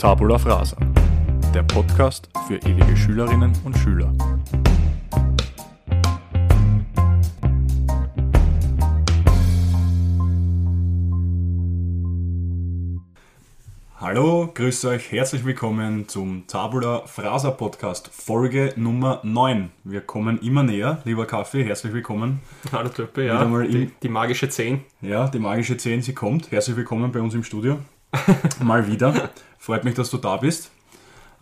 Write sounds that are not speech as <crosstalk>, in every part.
Tabula Frasa, der Podcast für ewige Schülerinnen und Schüler. Hallo, grüß euch, herzlich willkommen zum Tabula Frasa Podcast, Folge Nummer 9. Wir kommen immer näher, lieber Kaffee, herzlich willkommen. Hallo Töppe, ja, die, die, magische 10. Ja, die magische 10, sie kommt. Herzlich willkommen bei uns im Studio. <laughs> Mal wieder. Freut mich, dass du da bist.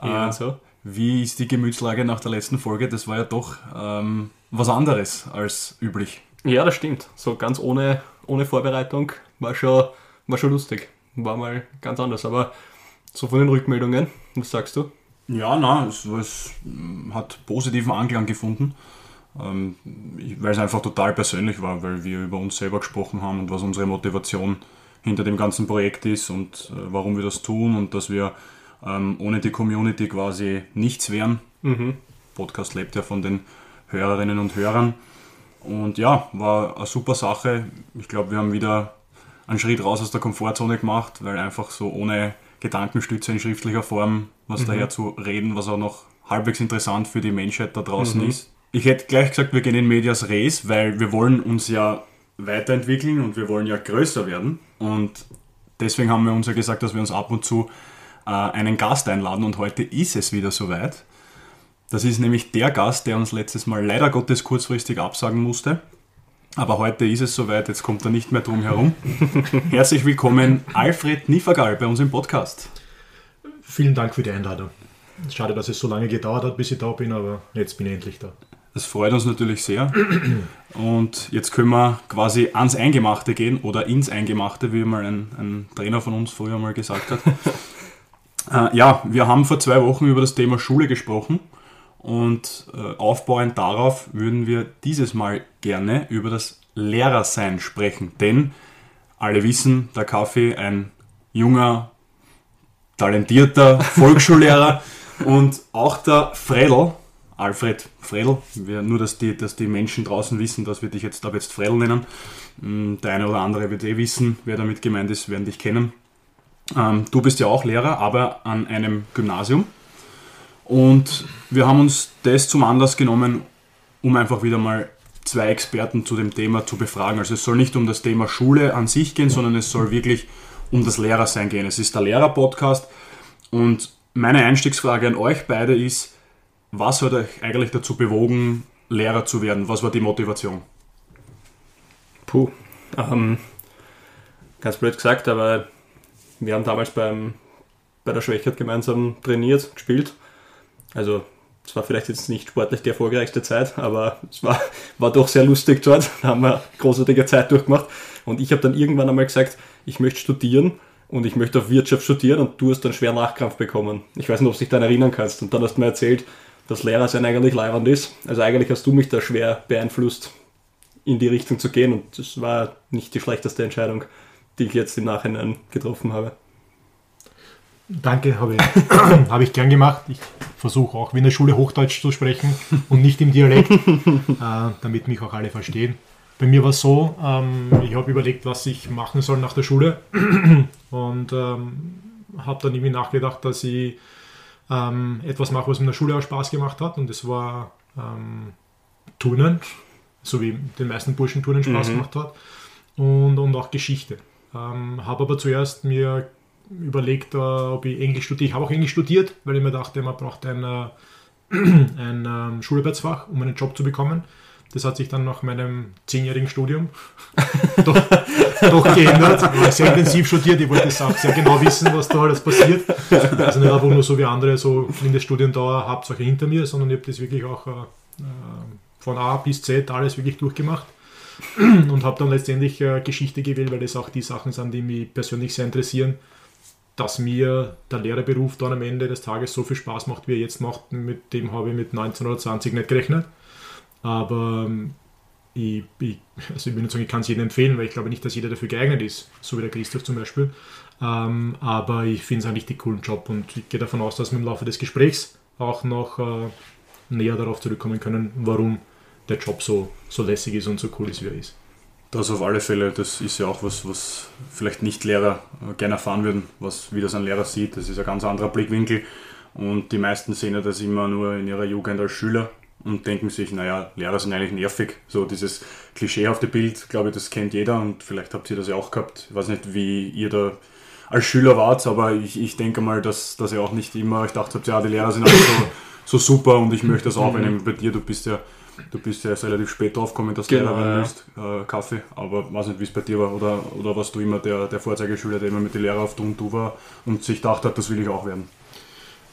Ja, äh, so. Wie ist die Gemütslage nach der letzten Folge? Das war ja doch ähm, was anderes als üblich. Ja, das stimmt. So ganz ohne, ohne Vorbereitung war schon, war schon lustig. War mal ganz anders. Aber so von den Rückmeldungen, was sagst du? Ja, na, es, es hat positiven Anklang gefunden, ähm, weil es einfach total persönlich war, weil wir über uns selber gesprochen haben und was unsere Motivation ist hinter dem ganzen Projekt ist und äh, warum wir das tun und dass wir ähm, ohne die Community quasi nichts wären. Mhm. Podcast lebt ja von den Hörerinnen und Hörern. Und ja, war eine super Sache. Ich glaube, wir haben wieder einen Schritt raus aus der Komfortzone gemacht, weil einfach so ohne Gedankenstütze in schriftlicher Form was mhm. daher zu reden, was auch noch halbwegs interessant für die Menschheit da draußen mhm. ist. Ich hätte gleich gesagt, wir gehen in Medias Res, weil wir wollen uns ja weiterentwickeln und wir wollen ja größer werden. Und deswegen haben wir uns ja gesagt, dass wir uns ab und zu äh, einen Gast einladen und heute ist es wieder soweit. Das ist nämlich der Gast, der uns letztes Mal leider Gottes kurzfristig absagen musste. Aber heute ist es soweit, jetzt kommt er nicht mehr drum herum. <laughs> Herzlich willkommen, Alfred Nifagal, bei uns im Podcast. Vielen Dank für die Einladung. Schade, dass es so lange gedauert hat, bis ich da bin, aber jetzt bin ich endlich da. Das freut uns natürlich sehr. Und jetzt können wir quasi ans Eingemachte gehen oder ins Eingemachte, wie mal ein, ein Trainer von uns früher mal gesagt hat. <laughs> äh, ja, wir haben vor zwei Wochen über das Thema Schule gesprochen und äh, aufbauend darauf würden wir dieses Mal gerne über das Lehrersein sprechen. Denn alle wissen, der Kaffee ein junger, talentierter <laughs> Volksschullehrer und auch der Fredel Alfred Fredel. nur, dass die, dass die Menschen draußen wissen, dass wir dich jetzt ab jetzt Fredel nennen. Mm, der eine oder andere wird eh wissen, wer damit gemeint ist, werden dich kennen. Ähm, du bist ja auch Lehrer, aber an einem Gymnasium. Und wir haben uns das zum Anlass genommen, um einfach wieder mal zwei Experten zu dem Thema zu befragen. Also es soll nicht um das Thema Schule an sich gehen, sondern es soll wirklich um das Lehrersein gehen. Es ist der Lehrer-Podcast und meine Einstiegsfrage an euch beide ist, was hat euch eigentlich dazu bewogen, Lehrer zu werden? Was war die Motivation? Puh, ähm, ganz blöd gesagt, aber wir haben damals beim, bei der Schwächert gemeinsam trainiert, gespielt. Also es war vielleicht jetzt nicht sportlich die erfolgreichste Zeit, aber es war, war doch sehr lustig dort. Da haben wir großartige Zeit durchgemacht. Und ich habe dann irgendwann einmal gesagt, ich möchte studieren und ich möchte auf Wirtschaft studieren und du hast dann schwer Nachkrampf bekommen. Ich weiß nicht, ob du dich daran erinnern kannst. Und dann hast du mir erzählt, dass Lehrer sein eigentlich leibend ist. Also eigentlich hast du mich da schwer beeinflusst, in die Richtung zu gehen und das war nicht die schlechteste Entscheidung, die ich jetzt im Nachhinein getroffen habe. Danke, habe ich, <coughs> hab ich gern gemacht. Ich versuche auch wie in der Schule Hochdeutsch zu sprechen und nicht im Dialekt, <laughs> äh, damit mich auch alle verstehen. Bei mir war es so, ähm, ich habe überlegt, was ich machen soll nach der Schule <coughs> und ähm, habe dann irgendwie nachgedacht, dass ich ähm, etwas mache, was mir in der Schule auch Spaß gemacht hat. Und das war ähm, Turnen, so wie den meisten Burschen Turnen Spaß mhm. gemacht hat. Und, und auch Geschichte. Ähm, habe aber zuerst mir überlegt, äh, ob ich Englisch studiere. Ich habe auch Englisch studiert, weil ich mir dachte, man braucht ein, äh, <clears throat> ein ähm, Schularbeitsfach, um einen Job zu bekommen. Das hat sich dann nach meinem zehnjährigen Studium <laughs> doch, doch geändert. Ich habe sehr intensiv studiert, ich wollte auch sehr genau wissen, was da alles passiert. Also nicht einfach nur so wie andere, so in der Studiendauer Hauptsache hinter mir, sondern ich habe das wirklich auch äh, von A bis Z alles wirklich durchgemacht <clears throat> und habe dann letztendlich äh, Geschichte gewählt, weil das auch die Sachen sind, die mich persönlich sehr interessieren. Dass mir der Lehrerberuf dann am Ende des Tages so viel Spaß macht, wie er jetzt macht, mit dem habe ich mit 19 oder 20 nicht gerechnet. Aber ähm, ich, ich, also ich will nicht sagen, ich kann es jedem empfehlen, weil ich glaube nicht, dass jeder dafür geeignet ist, so wie der Christoph zum Beispiel. Ähm, aber ich finde es einen richtig coolen Job und ich gehe davon aus, dass wir im Laufe des Gesprächs auch noch äh, näher darauf zurückkommen können, warum der Job so, so lässig ist und so cool ist, wie er ist. Das auf alle Fälle, das ist ja auch was, was vielleicht nicht Lehrer äh, gerne erfahren würden, was, wie das ein Lehrer sieht. Das ist ein ganz anderer Blickwinkel. Und die meisten sehen ja das immer nur in ihrer Jugend als Schüler und denken sich, naja, Lehrer sind eigentlich nervig. So dieses klischeehafte Bild, glaube ich, das kennt jeder und vielleicht habt ihr das ja auch gehabt. Ich weiß nicht, wie ihr da als Schüler wart, aber ich, ich denke mal, dass, dass ihr auch nicht immer, ich dachte, ja, die Lehrer sind auch so, so super und ich möchte das auch. Mhm. Bei dir, du bist ja Du bist ja erst relativ spät draufgekommen, dass genau, du Lehrer werden willst, äh, Kaffee, aber weiß nicht, wie es bei dir war oder, oder warst du immer der, der Vorzeigeschüler, der immer mit den Lehrern auf du und du war und sich gedacht hat, das will ich auch werden?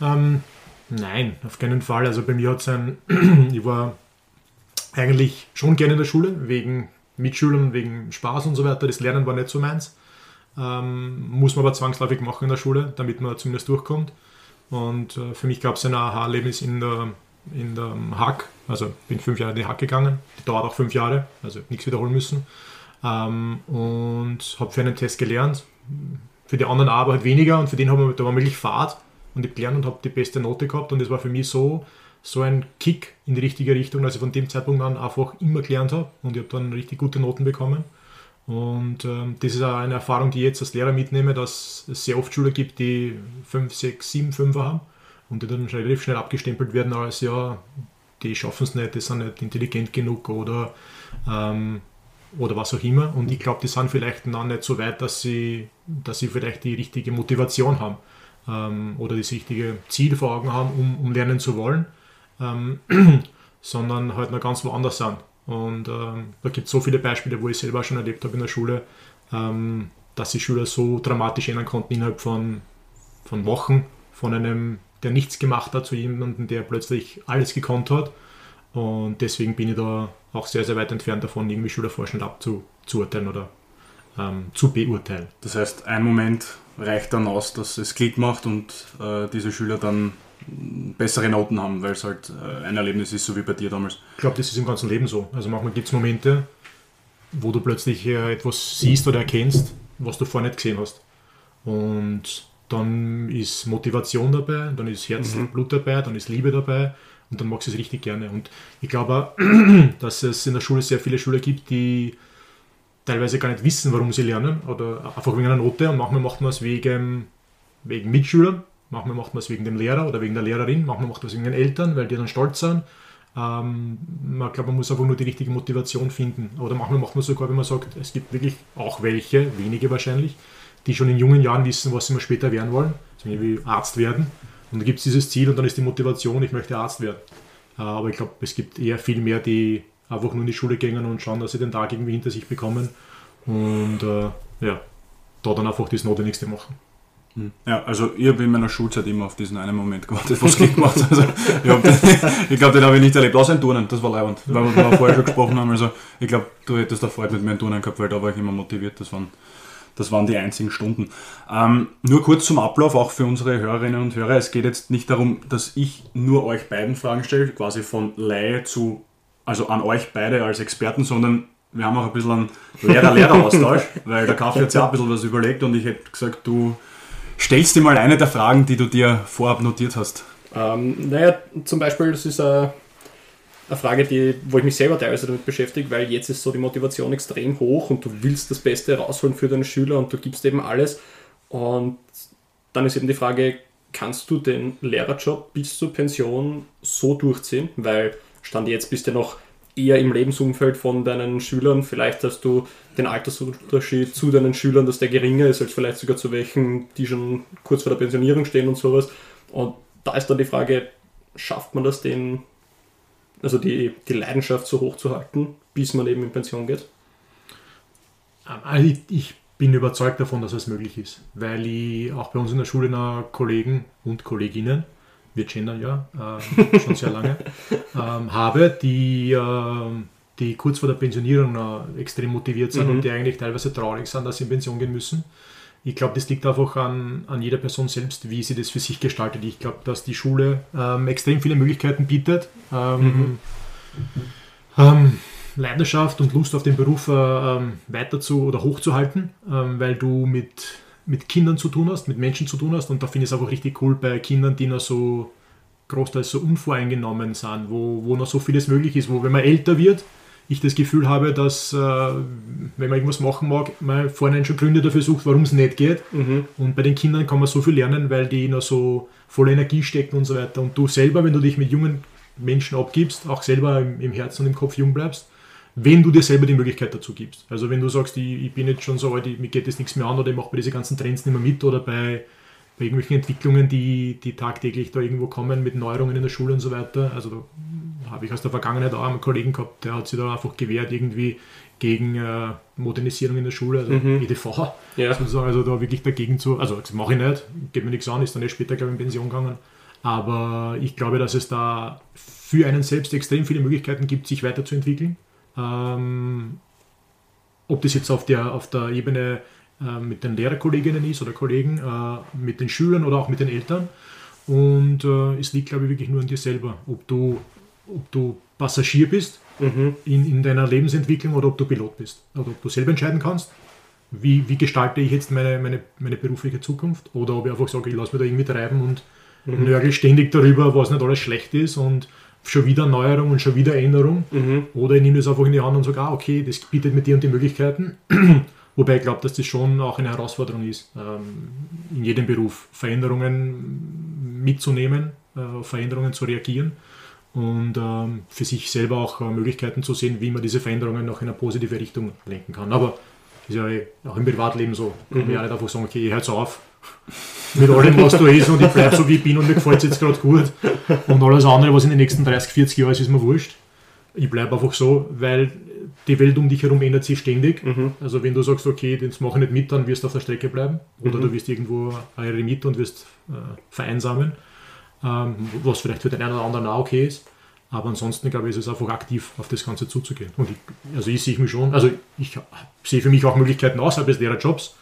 Ähm, nein, auf keinen Fall. Also bei mir hat es ein, ich war eigentlich schon gerne in der Schule, wegen Mitschülern, wegen Spaß und so weiter. Das Lernen war nicht so meins. Ähm, muss man aber zwangsläufig machen in der Schule, damit man zumindest durchkommt. Und äh, für mich gab es ein Aha-Erlebnis in der, in der Hack. Also bin fünf Jahre in die Hack gegangen. Die dauert auch fünf Jahre, also nichts wiederholen müssen. Ähm, und habe für einen Test gelernt. Für die anderen aber halt weniger und für den haben wir, da war wirklich Fahrt und ich gelernt und habe die beste Note gehabt und das war für mich so, so ein Kick in die richtige Richtung, dass ich von dem Zeitpunkt an einfach immer gelernt habe und ich habe dann richtig gute Noten bekommen. Und ähm, das ist auch eine Erfahrung, die ich jetzt als Lehrer mitnehme, dass es sehr oft Schüler gibt, die 5, 6, 7, 5 haben und die dann relativ schnell abgestempelt werden als ja, die schaffen es nicht, die sind nicht intelligent genug oder, ähm, oder was auch immer. Und ich glaube, die sind vielleicht noch nicht so weit, dass sie, dass sie vielleicht die richtige Motivation haben ähm, oder das richtige Ziel vor Augen haben, um, um lernen zu wollen, ähm, <clears throat> sondern halt noch ganz woanders sind. Und ähm, da gibt es so viele Beispiele, wo ich selber schon erlebt habe in der Schule, ähm, dass sich Schüler so dramatisch ändern konnten innerhalb von, von Wochen, von einem, der nichts gemacht hat, zu jemandem, der plötzlich alles gekonnt hat. Und deswegen bin ich da auch sehr, sehr weit entfernt davon, irgendwie Schüler vorschnell abzuurteilen oder ähm, zu beurteilen. Das heißt, ein Moment reicht dann aus, dass es Klick macht und äh, diese Schüler dann bessere Noten haben, weil es halt äh, ein Erlebnis ist, so wie bei dir damals. Ich glaube, das ist im ganzen Leben so. Also manchmal gibt es Momente, wo du plötzlich äh, etwas siehst oder erkennst, was du vorher nicht gesehen hast. Und dann ist Motivation dabei, dann ist Herzblut mhm. dabei, dann ist Liebe dabei und dann magst du es richtig gerne. Und ich glaube, <clears throat> dass es in der Schule sehr viele Schüler gibt, die teilweise gar nicht wissen, warum sie lernen oder einfach wegen einer Note und manchmal macht man es wegen, wegen Mitschülern, manchmal macht man es wegen dem Lehrer oder wegen der Lehrerin, manchmal macht man es wegen den Eltern, weil die dann stolz sind. Ähm, man glaube, man muss einfach nur die richtige Motivation finden. Oder manchmal macht man sogar, wenn man sagt, es gibt wirklich auch welche, wenige wahrscheinlich, die schon in jungen Jahren wissen, was sie mal später werden wollen, also wie Arzt werden. Und da gibt es dieses Ziel und dann ist die Motivation, ich möchte Arzt werden. Äh, aber ich glaube, es gibt eher viel mehr, die einfach nur in die Schule gehen und schauen, dass sie den Tag irgendwie hinter sich bekommen und äh, ja, da dann einfach das Notwendigste machen. Hm. Ja, also ich habe in meiner Schulzeit immer auf diesen einen Moment gewartet, was <laughs> Klick macht. Also, ich, <laughs> ich glaube, den habe ich nicht erlebt, außer in Turnen, das war leibend, weil wir vorher schon gesprochen haben. Also ich glaube, du hättest da Freude mit mir in Turnen gehabt, weil da war ich immer motiviert, das waren, das waren die einzigen Stunden. Ähm, nur kurz zum Ablauf, auch für unsere Hörerinnen und Hörer. Es geht jetzt nicht darum, dass ich nur euch beiden Fragen stelle, quasi von Laie zu also an euch beide als Experten, sondern wir haben auch ein bisschen einen Lehrer-Lehrer-Austausch, <laughs> weil der Kaffee hat sich auch ein bisschen was überlegt und ich hätte gesagt, du stellst dir mal eine der Fragen, die du dir vorab notiert hast. Ähm, naja, zum Beispiel, das ist eine, eine Frage, die, wo ich mich selber teilweise damit beschäftige, weil jetzt ist so die Motivation extrem hoch und du willst das Beste rausholen für deine Schüler und du gibst eben alles. Und dann ist eben die Frage, kannst du den Lehrerjob bis zur Pension so durchziehen? Weil Stand jetzt bist du noch eher im Lebensumfeld von deinen Schülern. Vielleicht hast du den Altersunterschied zu deinen Schülern, dass der geringer ist als vielleicht sogar zu welchen, die schon kurz vor der Pensionierung stehen und sowas. Und da ist dann die Frage, schafft man das, den, also die, die Leidenschaft so hoch zu halten, bis man eben in Pension geht? Ähm, ich bin überzeugt davon, dass es möglich ist, weil ich auch bei uns in der Schule noch Kollegen und Kolleginnen wir gendern ja äh, schon sehr lange, <laughs> ähm, habe, die, äh, die kurz vor der Pensionierung äh, extrem motiviert sind mhm. und die eigentlich teilweise traurig sind, dass sie in Pension gehen müssen. Ich glaube, das liegt einfach an, an jeder Person selbst, wie sie das für sich gestaltet. Ich glaube, dass die Schule ähm, extrem viele Möglichkeiten bietet. Ähm, mhm. Ähm, Leidenschaft und Lust auf den Beruf äh, ähm, weiter zu oder hochzuhalten, ähm, weil du mit mit Kindern zu tun hast, mit Menschen zu tun hast. Und da finde ich es einfach richtig cool bei Kindern, die noch so großteils so unvoreingenommen sind, wo, wo noch so vieles möglich ist, wo wenn man älter wird, ich das Gefühl habe, dass äh, wenn man irgendwas machen mag, man vorne schon Gründe dafür sucht, warum es nicht geht. Mhm. Und bei den Kindern kann man so viel lernen, weil die noch so voller Energie stecken und so weiter. Und du selber, wenn du dich mit jungen Menschen abgibst, auch selber im, im Herzen und im Kopf jung bleibst, wenn du dir selber die Möglichkeit dazu gibst. Also wenn du sagst, ich, ich bin jetzt schon so alt, ich- mir geht das nichts mehr an oder ich mache bei diesen ganzen Trends nicht mehr mit oder bei, bei irgendwelchen Entwicklungen, die, die tagtäglich da irgendwo kommen mit Neuerungen in der Schule und so weiter. Also da habe ich aus der Vergangenheit auch einen Kollegen gehabt, der hat sich da einfach gewehrt irgendwie gegen äh, Modernisierung in der Schule, also Mhm. EDV Ja. sozusagen, also da wirklich dagegen zu, also das mache ich nicht, geht mir nichts an, ist dann erst später, glaube ich, in Pension gegangen. Aber ich glaube, dass es da für einen selbst extrem viele Möglichkeiten gibt, sich weiterzuentwickeln. Ähm, ob das jetzt auf der, auf der Ebene äh, mit den Lehrerkolleginnen ist oder Kollegen, äh, mit den Schülern oder auch mit den Eltern. Und äh, es liegt, glaube ich, wirklich nur an dir selber, ob du, ob du Passagier bist Mhm. in, in deiner Lebensentwicklung oder ob du Pilot bist. Oder ob du selber entscheiden kannst, wie, wie gestalte ich jetzt meine, meine, meine berufliche Zukunft. Oder ob ich einfach sage, ich lasse mich da irgendwie treiben und nörgel ständig darüber, was nicht alles schlecht ist und schon wieder Neuerung und schon wieder Änderung. Mhm. Oder ich nehme das einfach in die Hand und sage, ah, okay, das bietet mir die und die Möglichkeiten. <clears throat> Wobei ich glaube, dass das schon auch eine Herausforderung ist, ähm, in jedem Beruf Veränderungen mitzunehmen, äh, auf Veränderungen zu reagieren und ähm, für sich selber auch äh, Möglichkeiten zu sehen, wie man diese Veränderungen noch in eine positive Richtung lenken kann. Aber ist ja eh auch im Privatleben so. Kann man ja nicht einfach sagen, okay, ich höre auf mit allem, was da ist und ich bleibe so, wie ich bin und mir gefällt es jetzt gerade gut. Und alles andere, was in den nächsten 30, 40 Jahren ist, ist mir wurscht. Ich bleibe einfach so, weil die Welt um dich herum ändert sich ständig. Mhm. Also wenn du sagst, okay, das mache ich nicht mit, dann wirst du auf der Strecke bleiben. Oder Mhm. du wirst irgendwo eine Remit und wirst äh, vereinsamen. Ähm, was vielleicht für den einen oder anderen auch okay ist. Aber ansonsten, glaube ich, ist es einfach aktiv auf das Ganze zuzugehen. Und ich, also ich sehe mich schon, also ich sehe für mich auch Möglichkeiten außerhalb des Lehrerjobs,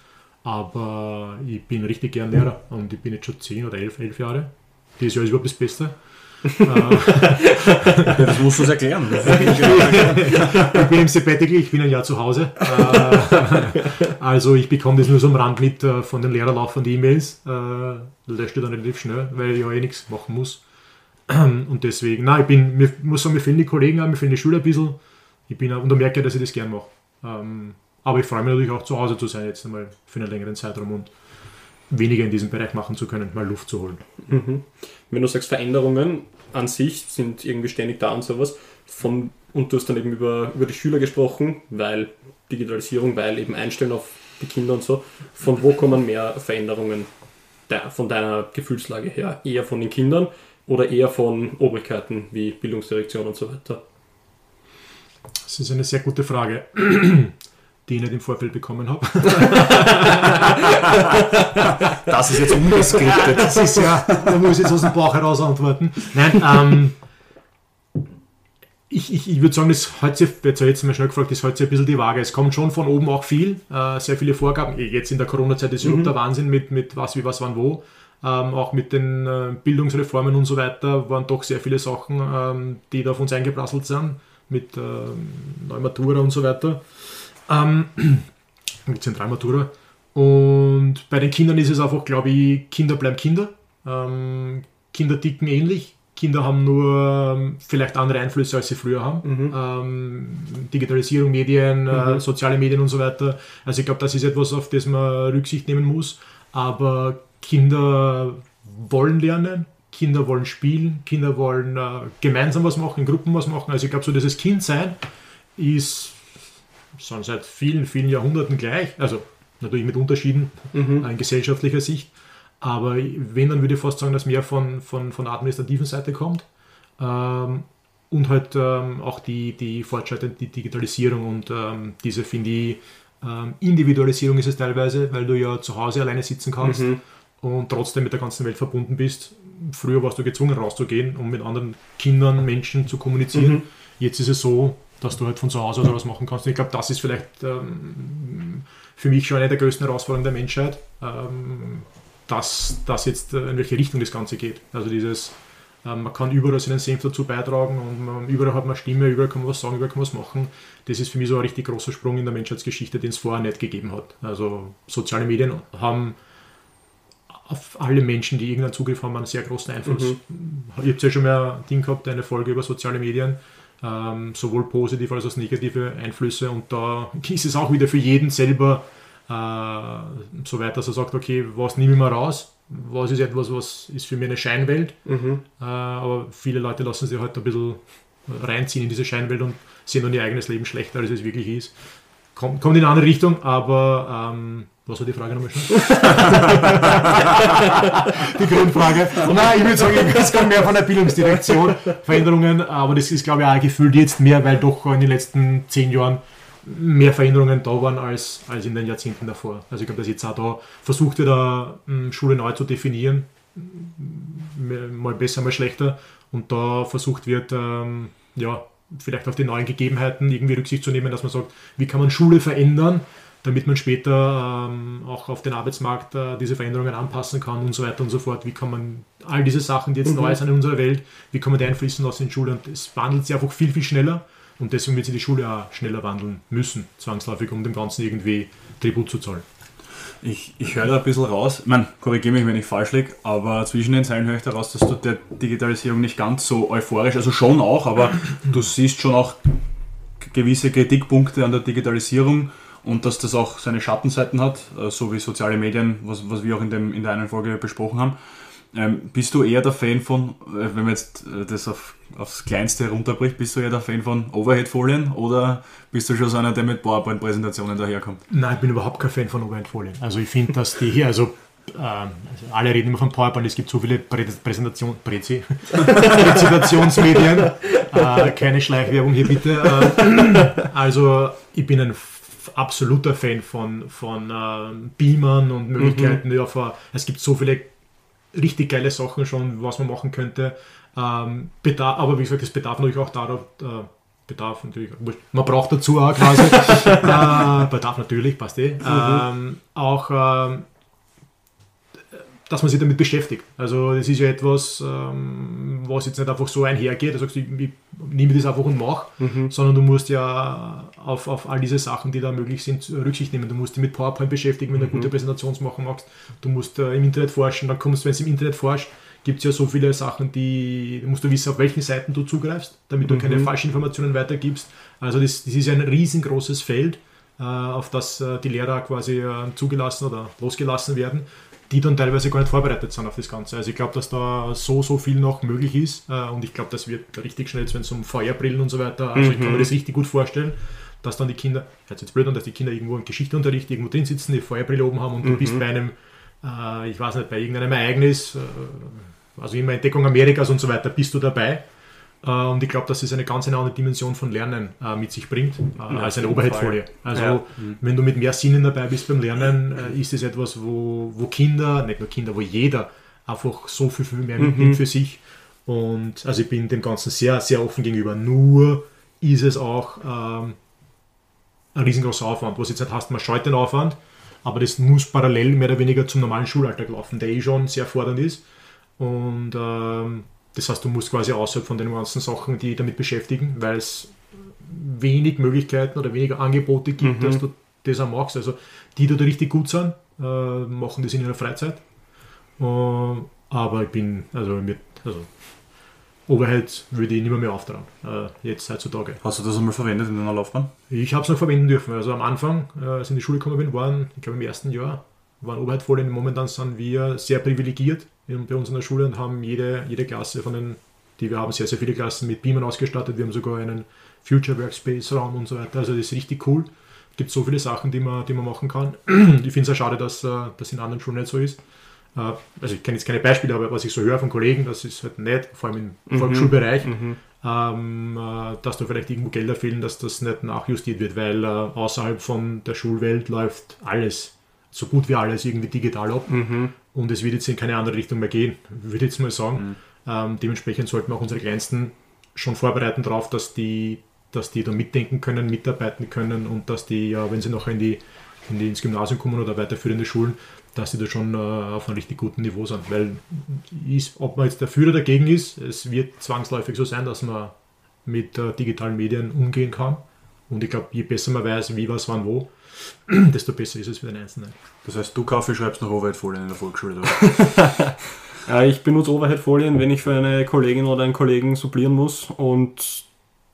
aber ich bin richtig gern Lehrer und ich bin jetzt schon 10 oder 11, 11 Jahre. Dieses Jahr ist überhaupt das Beste. <laughs> Das musst du uns erklären. Ich bin im Sabbatical, ich bin ein Jahr zu Hause. Äh, Also ich bekomme das nur so am Rand mit äh, von den Lehrern laufenden E-Mails. Äh, Lösche dann relativ schnell, weil ich ja eh nichts machen muss. Und deswegen, nein, ich bin, mir, muss sagen, mir fehlen die Kollegen an, mir fehlen die Schüler ein bisschen. Ich bin, und da merke ich, dass ich das gern mache. Aber ich freue mich natürlich auch zu Hause zu sein, jetzt einmal für einen längeren Zeitraum und weniger in diesem Bereich machen zu können, mal Luft zu holen. Mhm. Wenn du sagst, Veränderungen an sich sind irgendwie ständig da und sowas, von, und du hast dann eben über, über die Schüler gesprochen, weil Digitalisierung, weil eben Einstellen auf die Kinder und so. Von wo kommen mehr Veränderungen de, von deiner Gefühlslage her? Eher von den Kindern oder eher von Obrigkeiten wie Bildungsdirektion und so weiter? Das ist eine sehr gute Frage, die ich nicht im Vorfeld bekommen habe. <laughs> Das ist jetzt ungeskriptet. Das ist ja, da muss ich jetzt aus dem Bauch heraus antworten. Nein, ähm, ich, ich, ich würde sagen, das hat sich, jetzt jetzt mal schnell gefragt, das hat sich ein bisschen die Waage. Es kommt schon von oben auch viel, äh, sehr viele Vorgaben. Jetzt in der Corona-Zeit ist überhaupt der Wahnsinn mit, mit was, wie, was, wann, wo. Ähm, auch mit den äh, Bildungsreformen und so weiter waren doch sehr viele Sachen, ähm, die da auf uns eingeprasselt sind, mit ähm, Neumatura und so weiter. Ähm, <clears throat> mit Zentralmatura. Und bei den Kindern ist es einfach, glaube ich, Kinder bleiben Kinder. Ähm, Kinder ticken ähnlich. Kinder haben nur ähm, vielleicht andere Einflüsse, als sie früher haben. Ähm, Digitalisierung, Medien, äh, Mhm. soziale Medien und so weiter. Also ich glaube, das ist etwas, auf das man Rücksicht nehmen muss. Aber Kinder wollen lernen, Kinder wollen spielen, Kinder wollen äh, gemeinsam was machen, in Gruppen was machen. Also ich glaube, so dieses Kindsein ist schon seit vielen, vielen Jahrhunderten gleich. Also natürlich mit Unterschieden Mhm. in gesellschaftlicher Sicht. Aber wenn, dann würde ich fast sagen, dass mehr von, von, von der administrativen Seite kommt. Ähm, und halt ähm, auch die, die fortschreitende die Digitalisierung und ähm, diese, finde ich, ähm, Individualisierung ist es teilweise, weil du ja zu Hause alleine sitzen kannst Mhm. und trotzdem mit der ganzen Welt verbunden bist. Früher warst du gezwungen rauszugehen, um mit anderen Kindern, Menschen zu kommunizieren. Mhm. Jetzt ist es so, dass du halt von zu Hause aus was machen kannst. Und ich glaube, das ist vielleicht ähm, für mich schon eine der größten Herausforderungen der Menschheit, ähm, dass das jetzt äh, in welche Richtung das Ganze geht. Also dieses, ähm, man kann überall seinen Senf dazu beitragen und man, überall hat man Stimme, überall kann man was sagen, überall kann man was machen. Das ist für mich so ein richtig großer Sprung in der Menschheitsgeschichte, den es vorher nicht gegeben hat. Also soziale Medien haben auf alle Menschen, die irgendeinen Zugriff haben, einen sehr großen Einfluss. Ihr habt ja schon mal ein Ding gehabt, eine Folge über soziale Medien. Ähm, sowohl positive als auch negative Einflüsse. Und da ist es auch wieder für jeden selber äh, so weit, dass er sagt, okay, was nehme ich mal raus? Was ist etwas, was ist für mich eine Scheinwelt? Mhm. Äh, aber viele Leute lassen sich halt ein bisschen reinziehen in diese Scheinwelt und sehen dann ihr eigenes Leben schlechter, als es wirklich ist. Kommt, kommt in eine andere Richtung, aber ähm, was war die Frage nochmal schon? <laughs> die Grundfrage. Nein, ich würde sagen, es kommt mehr von der Bildungsdirektion, Veränderungen, aber das ist, glaube ich, auch gefühlt jetzt mehr, weil doch in den letzten zehn Jahren mehr Veränderungen da waren als, als in den Jahrzehnten davor. Also ich glaube, dass jetzt auch da versucht wird, Schule neu zu definieren, mal besser, mal schlechter, und da versucht wird, ähm, ja, vielleicht auf die neuen Gegebenheiten irgendwie Rücksicht zu nehmen, dass man sagt, wie kann man Schule verändern, damit man später ähm, auch auf den Arbeitsmarkt äh, diese Veränderungen anpassen kann und so weiter und so fort. Wie kann man all diese Sachen, die jetzt mhm. neu sind in unserer Welt, wie kann man die einfließen lassen in Schule? Und es wandelt sich einfach viel, viel schneller und deswegen wird sich die Schule auch schneller wandeln müssen, zwangsläufig, um dem Ganzen irgendwie Tribut zu zahlen. Ich, ich höre da ein bisschen raus, ich meine, korrigiere mich, wenn ich falsch liege, aber zwischen den Zeilen höre ich daraus, dass du der Digitalisierung nicht ganz so euphorisch, also schon auch, aber du siehst schon auch gewisse Kritikpunkte an der Digitalisierung und dass das auch seine Schattenseiten hat, äh, so wie soziale Medien, was, was wir auch in, dem, in der einen Folge besprochen haben. Ähm, bist du eher der Fan von, äh, wenn man jetzt äh, das auf, aufs Kleinste herunterbricht, bist du eher der Fan von Overhead-Folien oder bist du schon so einer, der mit PowerPoint-Präsentationen daherkommt? Nein, ich bin überhaupt kein Fan von Overhead-Folien. Also ich finde, dass die hier, also ähm, also alle reden immer von PowerPoint, es gibt so viele Prä Präsentation, Präzi, <laughs> Präsentationsmedien. Äh, keine Schleichwerbung hier bitte. Äh, also ich bin ein absoluter Fan von, von äh, Beamern und Möglichkeiten. Mhm. Ja, es gibt so viele richtig geile Sachen schon, was man machen könnte. Ähm, bedarf, aber wie gesagt, es bedarf natürlich auch darauf, äh, bedarf natürlich, man braucht dazu auch quasi, <laughs> äh, bedarf natürlich, passt eh, mhm. ähm, auch ähm, dass man sich damit beschäftigt. Also das ist ja etwas, ähm, was jetzt nicht einfach so einhergeht, du sagst, ich, ich nehme das einfach und mache, mhm. sondern du musst ja auf, auf all diese Sachen, die da möglich sind, Rücksicht nehmen. Du musst dich mit PowerPoint beschäftigen, wenn du eine mhm. gute Präsentation machen magst. Du musst äh, im Internet forschen, dann kommst du, wenn du im Internet forschst, gibt es ja so viele Sachen, die musst du wissen, auf welchen Seiten du zugreifst, damit du mhm. keine falschen Informationen weitergibst. Also das, das ist ein riesengroßes Feld, äh, auf das äh, die Lehrer quasi äh, zugelassen oder losgelassen werden die dann teilweise gar nicht vorbereitet sind auf das Ganze. Also ich glaube, dass da so, so viel noch möglich ist äh, und ich glaube, das wird richtig schnell, wenn es um Feuerbrillen und so weiter, also mhm. ich kann mir mhm. das richtig gut vorstellen, dass dann die Kinder, hört jetzt blöd an, dass die Kinder irgendwo im Geschichtsunterricht irgendwo drin sitzen, die Feuerbrille oben haben und mhm. du bist bei einem, äh, ich weiß nicht, bei irgendeinem Ereignis, äh, also immer Entdeckung Amerikas und so weiter, bist du dabei und ich glaube, dass es eine ganz andere Dimension von Lernen äh, mit sich bringt, äh, ja, als eine Oberheadfolie. Also, ja. Wenn du mit mehr Sinnen dabei bist beim Lernen, ist es etwas, wo, wo Kinder, nicht nur Kinder, wo jeder einfach so viel, viel mehr mitnimmt mhm. für sich. Und also ich bin dem Ganzen sehr, sehr offen gegenüber. Nur ist es auch ähm, ein riesengroßer Aufwand. Was jetzt nicht heißt, man scheut den Aufwand, aber das muss parallel mehr oder weniger zum normalen Schulalltag laufen, der eh schon sehr fordernd ist. Und ähm, das heißt, du musst quasi außerhalb von den ganzen Sachen, die damit beschäftigen, weil es wenig Möglichkeiten oder weniger Angebote gibt, mhm. dass du das auch machst. Also die, die da richtig gut sind, äh, machen das in ihrer Freizeit. Äh, aber ich bin, also, mit, also Overhead würde ich nicht mehr, mehr auftragen, äh, jetzt heutzutage. Hast du das einmal verwendet in deiner Laufbahn? Ich habe es noch verwenden dürfen. Also am Anfang, als ich in die Schule gekommen bin, waren, ich glaube im ersten Jahr, waren Overhead-Folien. Momentan sind wir sehr privilegiert bei uns in der Schule und haben jede, jede Klasse von den, die wir haben, sehr, sehr viele Klassen mit Beamern ausgestattet. Wir haben sogar einen Future Workspace Raum und so weiter. Also das ist richtig cool. Es gibt so viele Sachen, die man, die man machen kann. <clears throat> Ich finde es ja schade, dass äh, das in anderen Schulen nicht so ist. Äh, also ich kenne jetzt keine Beispiele, aber was ich so höre von Kollegen, das ist halt nicht, vor allem im mhm. Volksschulbereich, mhm. Ähm, äh, dass da vielleicht irgendwo Gelder fehlen, dass das nicht nachjustiert wird, weil außerhalb von der Schulwelt läuft alles so gut wie alles irgendwie digital ab. Mhm. Und es wird jetzt in keine andere Richtung mehr gehen, würde ich jetzt mal sagen. Mhm. Ähm, dementsprechend sollten wir auch unsere Kleinsten schon vorbereiten darauf, dass die, dass die da mitdenken können, mitarbeiten können und dass die, ja, wenn sie noch in die, in die ins Gymnasium kommen oder weiterführende Schulen, dass sie da schon äh, auf einem richtig guten Niveau sind. Weil ist, ob man jetzt dafür oder dagegen ist, es wird zwangsläufig so sein, dass man mit äh, digitalen Medien umgehen kann. Und ich glaube, je besser man weiß, wie, was, wann, wo, <clears throat> desto besser ist es für den Einzelnen. Das heißt, du Kaffee schreibst noch Overhead-Folien in der Volksschule, oder? <laughs> ich benutze Overhead-Folien, wenn ich für eine Kollegin oder einen Kollegen supplieren muss und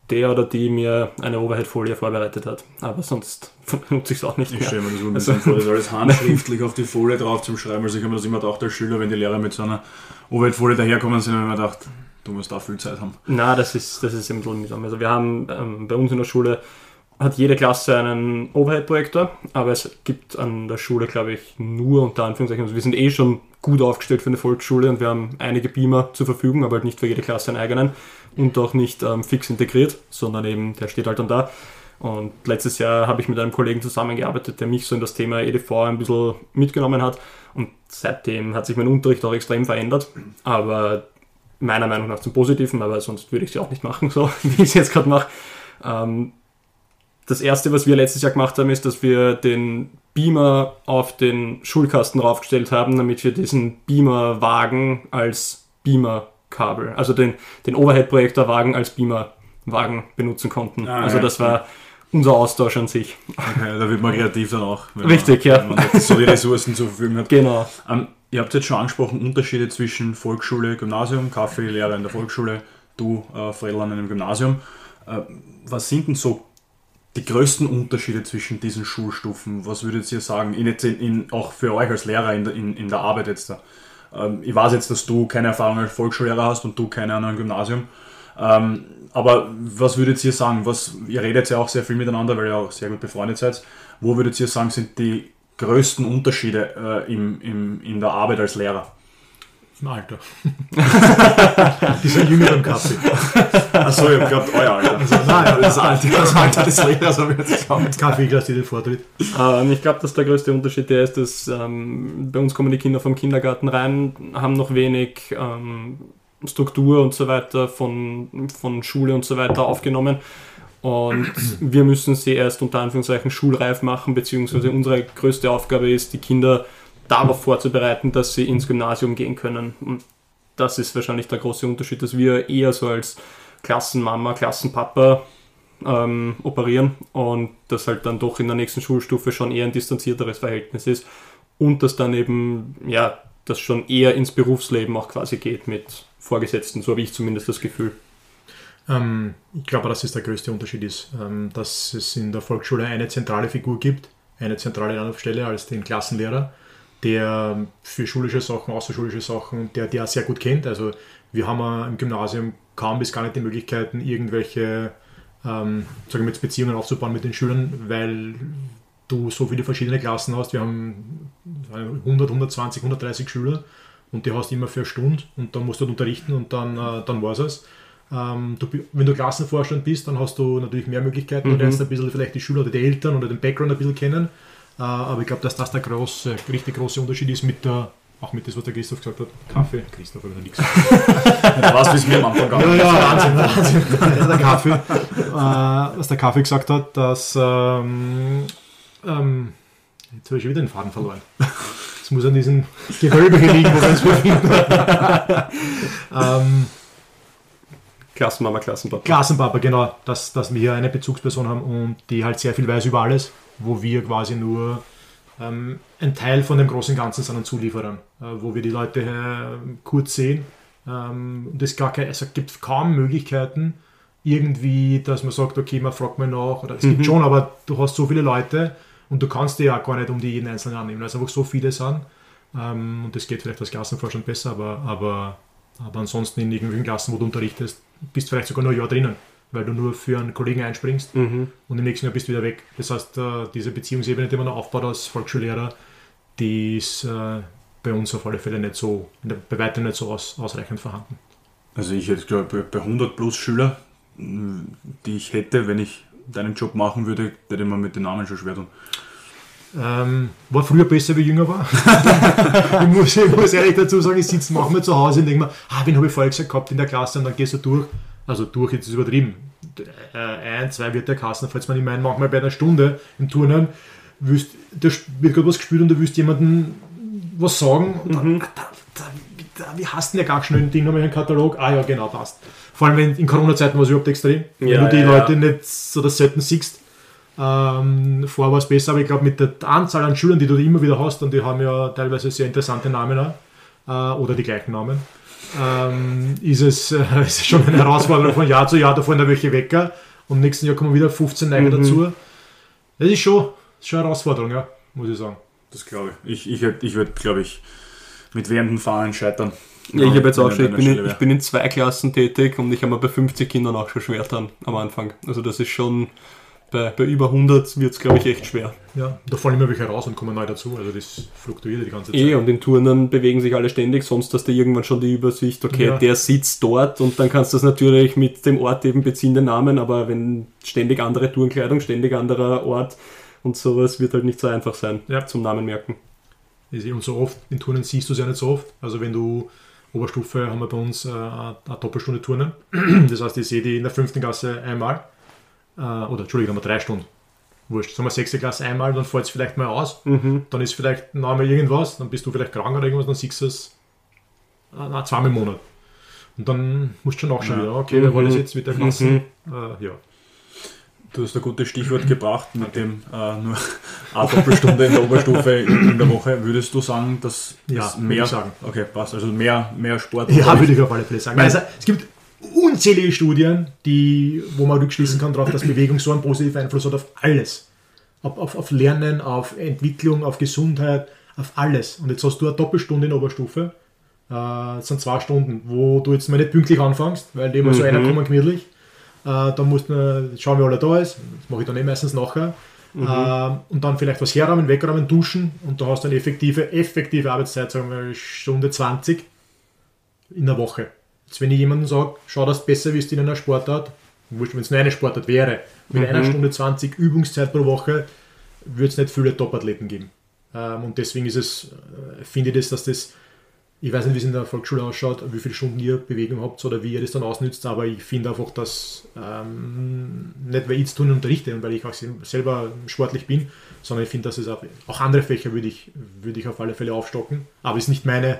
der oder die mir eine Overhead-Folie vorbereitet hat. Aber sonst <laughs> nutze ich es auch nicht Ich mehr. stelle mir das so ein bisschen vor, das alles <laughs> handschriftlich auf die Folie drauf zum Schreiben. Also ich habe mir das immer gedacht als Schüler, wenn die Lehrer mit so einer Overhead-Folie daherkommen sind, habe ich mir gedacht, du musst da viel Zeit haben. Na, das ist, das ist ein bisschen mühsam. Also wir haben ähm, bei uns in der Schule hat jede Klasse einen Overhead-Projektor, aber es gibt an der Schule, glaube ich, nur unter Anführungszeichen, also wir sind eh schon gut aufgestellt für eine Volksschule und wir haben einige Beamer zur Verfügung, aber halt nicht für jede Klasse einen eigenen und auch nicht ähm, fix integriert, sondern eben, der steht halt dann da. Und letztes Jahr habe ich mit einem Kollegen zusammengearbeitet, der mich so in das Thema EDV ein bisschen mitgenommen hat und seitdem hat sich mein Unterricht auch extrem verändert, aber meiner Meinung nach zum Positiven, aber sonst würde ich sie auch nicht machen, <laughs> so wie ich es jetzt gerade mache. Ähm, das erste, was wir letztes Jahr gemacht haben, ist, dass wir den Beamer auf den Schulkasten raufgestellt haben, damit wir diesen Beamer-Wagen als Beamer-Kabel, also den, den Overhead-Projektor-Wagen als Beamer-Wagen benutzen konnten. Ah, also das war unser Austausch an sich. Okay, da wird man kreativ dann auch. wenn Richtig, man, ja. Wenn man so die Ressourcen zur Verfügung hat. Genau. Ähm, ihr habt jetzt schon angesprochen, Unterschiede zwischen Volksschule, Gymnasium, Kaffeelehrer in der Volksschule, du, äh, Fredel an einem Gymnasium. Äh, was sind denn so die größten Unterschiede zwischen diesen Schulstufen? Was würdet ihr sagen, in, in, auch für euch als Lehrer in der, in, in der Arbeit jetzt da? Ähm, ich weiß jetzt, dass du keine Erfahrung als Volksschullehrer hast und du keine an einem Gymnasium. Ähm, aber was würdet ihr sagen? Was, ihr redet ja auch sehr viel miteinander, weil ihr auch sehr gut befreundet seid. Wo würdet ihr sagen, sind die größten Unterschiede äh, im, im, in der Arbeit als Lehrer? Im Alter. <laughs> Dieser jüngeren Kaffee. Achso, ich hab geglaubt, euer Alter. Also, nein, Das Alter, das Alter des Lehrers habe ich jetzt geglaubt. Kaffeeglas, die den Vortritt. Ähm, ich glaube, dass der größte Unterschied der ist, dass ähm, bei uns kommen die Kinder vom Kindergarten rein, haben noch wenig ähm, Struktur und so weiter von, von Schule und so weiter aufgenommen. Und wir müssen sie erst unter Anführungszeichen schulreif machen, beziehungsweise unsere größte Aufgabe ist, die Kinder darauf vorzubereiten, dass sie ins Gymnasium gehen können. Und das ist wahrscheinlich der große Unterschied, dass wir eher so als Klassenmama, Klassenpapa ähm, operieren und das halt dann doch in der nächsten Schulstufe schon eher ein distanzierteres Verhältnis ist und dass dann eben, ja, das schon eher ins Berufsleben auch quasi geht mit Vorgesetzten, so habe ich zumindest das Gefühl. Ähm, ich glaube, dass es der größte Unterschied ist, ähm, dass es in der Volksschule eine zentrale Figur gibt, eine zentrale Anlaufstelle als den Klassenlehrer, der für schulische Sachen, außerschulische Sachen, der der sehr gut kennt. Also wir haben im Gymnasium kaum bis gar nicht die Möglichkeiten, irgendwelche ähm, sagen wir jetzt Beziehungen aufzubauen mit den Schülern, weil du so viele verschiedene Klassen hast. Wir haben 100, 120, 130 Schüler und die hast immer für eine Stunde und dann musst du halt unterrichten und dann, äh, dann war es. Ähm, du, wenn du Klassenvorstand bist, dann hast du natürlich mehr Möglichkeiten. Du Mhm. lernst ein bisschen vielleicht die Schüler oder die Eltern oder den Background ein bisschen kennen. Äh, aber ich glaube, dass das der große, richtig große Unterschied ist mit der, auch mit dem, was der Christoph gesagt hat. Kaffee. Christoph hat nichts <laughs> Du weißt, wie es mir am Anfang ja, gegangen ist. ja, Wahnsinn, Wahnsinn. der Kaffee, äh, was der Kaffee gesagt hat, dass ähm, ähm, jetzt habe ich schon wieder den Faden verloren. Es muss an diesem Gewölbe liegen, wo wir uns befinden. ähm, Klassenmama, Klassenpapa. Klassenpapa, genau, dass, dass wir hier eine Bezugsperson haben und die halt sehr viel weiß über alles, wo wir quasi nur ähm, ein Teil von dem großen Ganzen sind und Zulieferern, äh, wo wir die Leute äh, kurz sehen. Ähm, es, gar kein, es gibt kaum Möglichkeiten, irgendwie, dass man sagt, okay, man fragt mal nach, oder es gibt schon, aber du hast so viele Leute und du kannst dir ja gar nicht um die jeden Einzelnen annehmen, weil es einfach so viele sind. Ähm, und das geht vielleicht als Klassenvorstand besser, aber, aber, aber ansonsten in irgendwelchen Klassen, wo du unterrichtest, bist du vielleicht sogar nur ein Jahr drinnen, weil du nur für einen Kollegen einspringst Mhm. und im nächsten Jahr bist du wieder weg. Das heißt, äh, diese Beziehungsebene, die man da aufbaut als Volksschullehrer, die ist äh, bei uns auf alle Fälle nicht so, bei weitem nicht so aus, ausreichend vorhanden. Also ich hätte, glaube bei 100 plus Schüler, die ich hätte, wenn ich deinen Job machen würde, hätte man mit den Namen schon schwer tun. Ähm, war früher besser, wie ich jünger war. <laughs> ich, muss, ich muss ehrlich dazu sagen, ich sitze manchmal zu Hause und denke mir, ah, wen habe ich vorher gesagt gehabt in der Klasse und dann gehst du durch. Also durch, jetzt ist übertrieben. Äh, ein, zwei wird der Kassen, falls man ich meine, manchmal bei einer Stunde im Turnen, willst, da wird gerade was gespielt und du willst jemandem was sagen und dann, ah, da, da, da, wie hast du denn ja gar schnell ein Ding nochmal einen Katalog? Ah ja, genau, passt. Vor allem wenn in Corona-Zeiten war es überhaupt extrem. wenn Ja, du die ja, Leute ja. nicht so das selten siehst. Ähm, vorher war es besser, aber ich glaube, mit der Anzahl an Schülern, die du immer wieder hast, und die haben ja teilweise sehr interessante Namen auch, äh, oder die gleichen Namen, ähm, ist, es, äh, <laughs> ist es schon eine Herausforderung von Jahr zu Jahr, da fallen da welche Wecker und im nächsten Jahr kommen wieder 15 neue Mhm. dazu. Das ist schon, das ist schon eine Herausforderung, ja, muss ich sagen. Das glaube ich. Ich, ich, ich würde, glaube ich, mit wehenden Fahnen scheitern. Ja, ich habe jetzt auch schon, ich bin, in, ich bin in zwei Klassen tätig und ich habe mir bei 50 Kindern auch schon schwer dran am Anfang. Also das ist schon, bei, bei über 100 wird es, glaube ich, echt schwer. Ja, da fallen immer welche raus und kommen neu dazu, also das fluktuiert die ganze Zeit. Eh, und in Turnen bewegen sich alle ständig, sonst hast du irgendwann schon die Übersicht, okay, Ja. der sitzt dort und dann kannst du das natürlich mit dem Ort eben beziehen, den Namen, aber wenn ständig andere Turnkleidung, ständig anderer Ort und sowas, wird halt nicht so einfach sein Ja. zum Namen merken. Eh- Und so oft, in Turnen siehst du es ja nicht so oft. Also wenn du Oberstufe haben wir bei uns äh, eine Doppelstunde Turnen. <clears throat> Das heißt, ich sehe die in der fünften Klasse einmal. Äh, oder Entschuldigung, haben wir drei Stunden. Wurscht. Sagen wir sechste Klasse einmal, dann fällt es vielleicht mal aus. Mhm. Dann ist vielleicht noch einmal irgendwas, dann bist du vielleicht krank oder irgendwas, dann siehst du es äh, na, zweimal im Monat. Und dann musst du schon nachschauen Ja. wieder, okay, wer war das Mhm. jetzt mit der Klasse? Mhm. Äh, ja. Du hast ein gutes Stichwort gebracht mit dem äh, nur <laughs> eine Doppelstunde in der Oberstufe in der Woche. Würdest du sagen, dass Ja, es würde mehr ich sagen. Okay, passt. Also mehr, mehr Sport. Ja, würde ich auf alle Fälle sagen. Also, es gibt unzählige Studien, die, wo man rückschließen kann darauf, dass Bewegung so einen positiven Einfluss hat auf alles. Auf, auf, auf Lernen, auf Entwicklung, auf Gesundheit, auf alles. Und jetzt hast du eine Doppelstunde in Oberstufe. Äh, das sind zwei Stunden, wo du jetzt mal nicht pünktlich anfängst, weil die immer so Mhm. einer kommen gemütlich. Äh, dann musst du schauen, wie alle da ist. Das mache ich dann eh meistens nachher. Ähm, und dann vielleicht was herräumen, wegräumen, duschen. Und da hast du eine effektive, effektive Arbeitszeit, sagen wir Stunde 20 in der Woche. Jetzt, wenn ich jemandem sage, schau, dass du besser wirst in einer Sportart, wurscht, wenn es nur eine Sportart wäre, mit einer Stunde 20 Übungszeit pro Woche, würde es nicht viele Top-Athleten geben. Ähm, und deswegen ist es, äh, finde ich das, dass das, ich weiß nicht, wie es in der Volksschule ausschaut, wie viele Stunden ihr Bewegung habt oder wie ihr das dann ausnützt, aber ich finde einfach, dass ähm, nicht weil ich es tun unterrichte und weil ich auch selber sportlich bin, sondern ich finde, dass es auch, auch andere Fächer würde ich, würde ich auf alle Fälle aufstocken. Aber es ist nicht meine,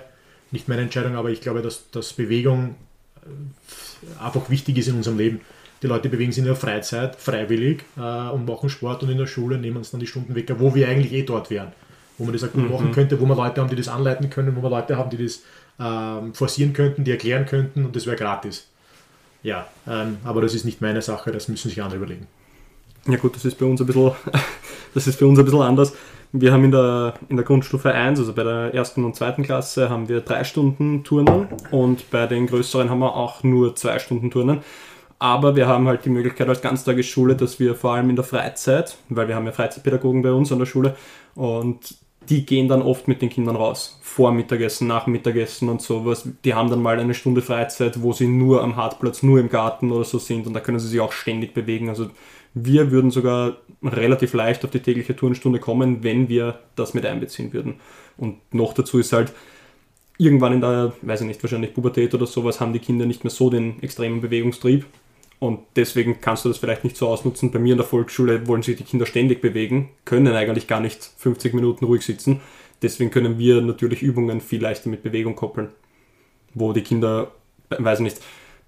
nicht meine Entscheidung, aber ich glaube, dass, dass Bewegung äh, einfach wichtig ist in unserem Leben. Die Leute bewegen sich in der Freizeit freiwillig äh, und machen Sport und in der Schule nehmen uns dann die Stunden weg, wo wir eigentlich eh dort wären. Wo man das auch gut machen könnte, wo wir Leute haben, die das anleiten können, wo wir Leute haben, die das ähm, forcieren könnten, die erklären könnten und das wäre gratis. Ja, ähm, aber das ist nicht meine Sache, das müssen sich andere überlegen. Ja gut, das ist bei uns ein bisschen, <laughs> das ist bei uns ein bisschen anders. Wir haben in der, in der Grundstufe 1, also bei der ersten und zweiten Klasse, haben wir drei Stunden Turnen und bei den größeren haben wir auch nur zwei Stunden Turnen. Aber wir haben halt die Möglichkeit als Ganztagesschule, dass wir vor allem in der Freizeit, weil wir haben ja Freizeitpädagogen bei uns an der Schule und die gehen dann oft mit den Kindern raus. Vor Mittagessen, nach Mittagessen und sowas. Die haben dann mal eine Stunde Freizeit, wo sie nur am Hartplatz, nur im Garten oder so sind und da können sie sich auch ständig bewegen. Also wir würden sogar relativ leicht auf die tägliche Turnstunde kommen, wenn wir das mit einbeziehen würden. Und noch dazu ist halt, irgendwann in der, weiß ich nicht, wahrscheinlich Pubertät oder sowas, haben die Kinder nicht mehr so den extremen Bewegungstrieb. Und deswegen kannst du das vielleicht nicht so ausnutzen. Bei mir in der Volksschule wollen sich die Kinder ständig bewegen, können eigentlich gar nicht 50 Minuten ruhig sitzen. Deswegen können wir natürlich Übungen viel leichter mit Bewegung koppeln. Wo die Kinder, weiß ich nicht,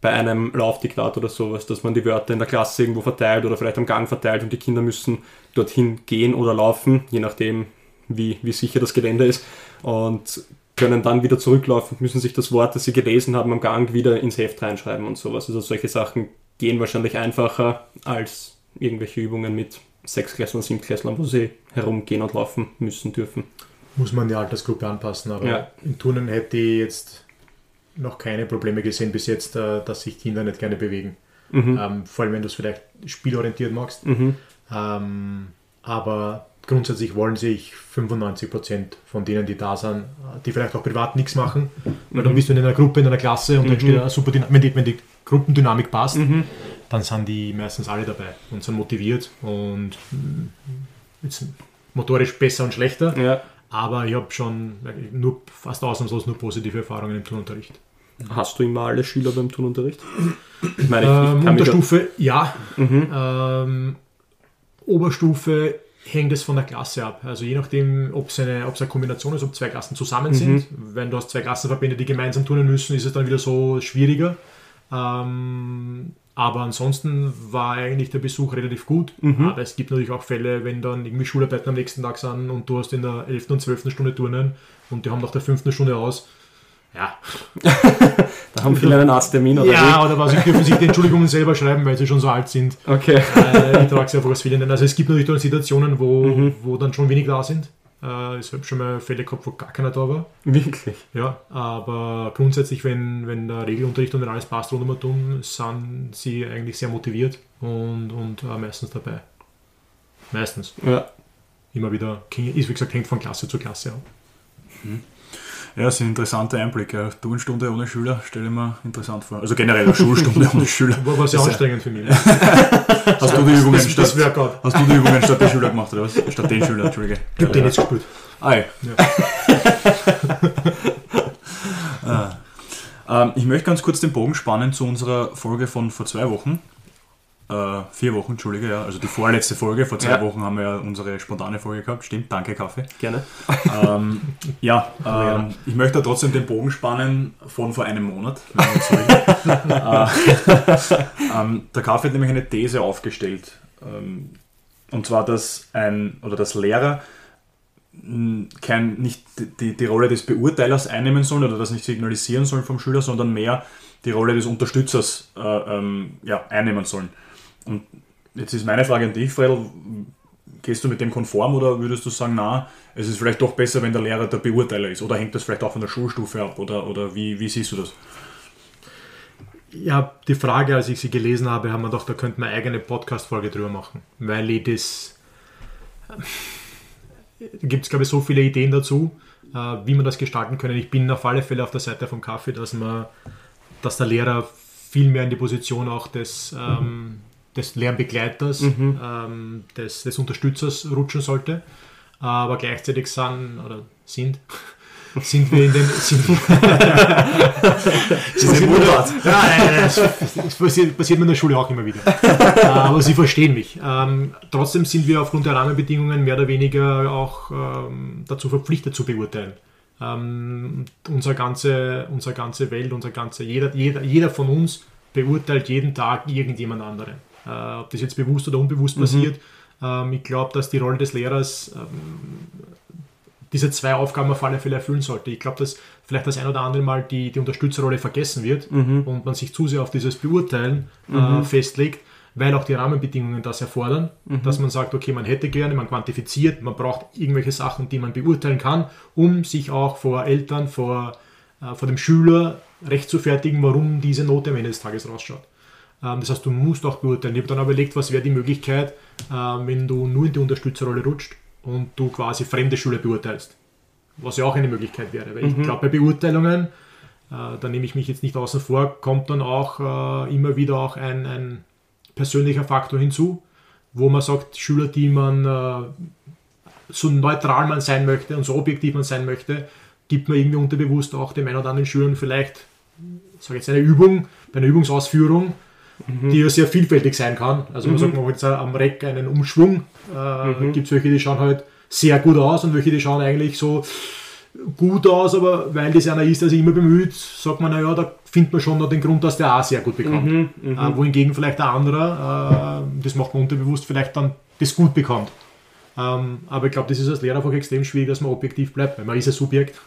bei einem Laufdiktat oder sowas, dass man die Wörter in der Klasse irgendwo verteilt oder vielleicht am Gang verteilt und die Kinder müssen dorthin gehen oder laufen, je nachdem, wie, wie sicher das Gelände ist. Und können dann wieder zurücklaufen, müssen sich das Wort, das sie gelesen haben am Gang, wieder ins Heft reinschreiben und sowas. Also solche Sachen gehen wahrscheinlich einfacher als irgendwelche Übungen mit Sechsklässlern, Siebtklässlern, wo sie herumgehen und laufen müssen dürfen. Muss man die Altersgruppe anpassen, aber Ja. im Turnen hätte ich jetzt noch keine Probleme gesehen bis jetzt, äh, dass sich Kinder nicht gerne bewegen. Mhm. Ähm, vor allem, wenn du es vielleicht spielorientiert machst. Mhm. Ähm, aber grundsätzlich wollen sich 95% von denen, die da sind, äh, die vielleicht auch privat nichts machen, weil dann bist du in einer Gruppe, in einer Klasse und dann entsteht eine super Dynamik. Wenn die, wenn die Gruppendynamik passt, Mhm. dann sind die meistens alle dabei und sind motiviert und mm, jetzt motorisch besser und schlechter. Ja. Aber ich habe schon nur fast ausnahmslos nur positive Erfahrungen im Turnunterricht. Hast du immer alle Schüler beim Turnunterricht? Ich meine, ich, Ähm, ich da- Unterstufe, ja. Mhm. Ähm, Oberstufe hängt es von der Klasse ab. Also je nachdem, ob es eine, ob es eine Kombination ist, ob zwei Klassen zusammen sind. Wenn du hast zwei Klassenverbände, die gemeinsam turnen müssen, ist es dann wieder so schwieriger. Ähm, aber ansonsten war eigentlich der Besuch relativ gut. Aber es gibt natürlich auch Fälle, wenn dann irgendwie Schularbeiten am nächsten Tag sind und du hast in der 11. und 12. Stunde Turnen und die haben nach der 5. Stunde aus. Ja, <laughs> Da haben viele einen Arzttermin oder ja oder was, ich dürfen sich die Entschuldigungen selber schreiben, weil sie schon so alt sind. Okay. Äh, ich trage sie einfach als fehlenden. Also es gibt natürlich dann Situationen, wo, Mhm. wo dann schon wenig da sind. Äh, ich habe schon mal Fälle gehabt, wo gar keiner da war. Wirklich. Ja, aber grundsätzlich, wenn, wenn der Regelunterricht und wenn alles passt rund um um, sind sie eigentlich sehr motiviert und, und äh, meistens dabei. Meistens. Ja. Immer wieder, ist wie gesagt, hängt von Klasse zu Klasse ab. Ja, das sind interessante Einblicke. Eine Turnstunde ohne Schüler stelle ich mir interessant vor. Also generell eine Schulstunde <laughs> ohne Schüler. War, war sehr Das anstrengend für mich. <laughs> Hast du die Übungen das, das statt, Workout. hast du die Übungen statt der Schüler gemacht oder was? Statt den Schüler, Entschuldige. Ich habe den jetzt gespielt. Ah, ja. <laughs> ah. ähm, ich möchte ganz kurz den Bogen spannen zu unserer Folge von vor zwei Wochen. Äh, vier Wochen, Entschuldige, ja. Also die vorletzte Folge. Vor zwei Ja. Wochen haben wir ja unsere spontane Folge gehabt. Stimmt, danke Kaffee. Gerne. ähm, ja, <laughs> ähm, ich möchte trotzdem den Bogen spannen von vor einem Monat. äh, <laughs> ähm, der Kaffee hat nämlich eine These aufgestellt. Ähm, und zwar, dass ein oder dass Lehrer mh, kein, nicht die, die Rolle des Beurteilers einnehmen sollen oder das nicht signalisieren sollen vom Schüler, sondern mehr die Rolle des Unterstützers äh, ähm, ja, einnehmen sollen. Und jetzt ist meine Frage an dich, Fredel, gehst du mit dem konform oder würdest du sagen, na, es ist vielleicht doch besser, wenn der Lehrer der Beurteiler ist? Oder hängt das vielleicht auch von der Schulstufe ab? Oder, oder wie, wie siehst du das? Ja, die Frage, als ich sie gelesen habe, haben wir gedacht, da könnte man eine eigene Podcast-Folge drüber machen. Weil ich das. Da gibt es, glaube ich, so viele Ideen dazu, äh, wie man das gestalten können. Ich bin auf alle Fälle auf der Seite vom Kaffee, dass man, dass der Lehrer viel mehr in die Position auch des, ähm, des Lernbegleiters, ähm, des, des Unterstützers rutschen sollte. Aber gleichzeitig sind, oder sind, <laughs> sind wir in den. Sind, Das ist ein Mundart. ja, nein, nein, das, passiert, passiert mir in der Schule auch immer wieder. <laughs> Aber Sie verstehen mich. Ähm, trotzdem sind wir aufgrund der Rahmenbedingungen mehr oder weniger auch ähm, dazu verpflichtet zu beurteilen. Ähm, unsere, ganze, unsere ganze Welt, unser ganze, jeder, jeder, jeder von uns beurteilt jeden Tag irgendjemand anderen. Äh, ob das jetzt bewusst oder unbewusst passiert. Ähm, ich glaube, dass die Rolle des Lehrers ähm, diese zwei Aufgaben auf alle Fälle erfüllen sollte. Ich glaube, dass vielleicht das ein oder andere Mal die, die Unterstützerrolle vergessen wird und man sich zu sehr auf dieses Beurteilen äh, festlegt, weil auch die Rahmenbedingungen das erfordern, dass man sagt, okay, man hätte gerne, man quantifiziert, man braucht irgendwelche Sachen, die man beurteilen kann, um sich auch vor Eltern, vor, äh, vor dem Schüler recht zu fertigen, warum diese Note am Ende des Tages rausschaut. Ähm, Das heißt, du musst auch beurteilen. Ich habe dann überlegt, was wäre die Möglichkeit, äh, wenn du nur in die Unterstützerrolle rutscht und du quasi fremde Schüler beurteilst. Was ja auch eine Möglichkeit wäre. Weil ich glaube, bei Beurteilungen, äh, da nehme ich mich jetzt nicht außen vor, kommt dann auch äh, immer wieder auch ein, ein persönlicher Faktor hinzu, wo man sagt, Schüler, die man äh, so neutral man sein möchte und so objektiv man sein möchte, gibt man irgendwie unterbewusst auch dem einen oder anderen Schülern vielleicht, sage jetzt eine Übung, bei einer Übungsausführung, die ja sehr vielfältig sein kann. Also man sagt, man hat jetzt am Reck einen Umschwung, äh, gibt es welche, die schauen halt sehr gut aus und welche, die schauen eigentlich so gut aus, aber weil das einer ist, der sich immer bemüht, sagt man, naja, da findet man schon noch den Grund, dass der auch sehr gut bekommt. Äh, wohingegen vielleicht der andere, äh, das macht man unterbewusst, vielleicht dann das gut bekommt. Ähm, aber ich glaube, das ist als Lehrer einfach extrem schwierig, dass man objektiv bleibt, weil man ist ein Subjekt.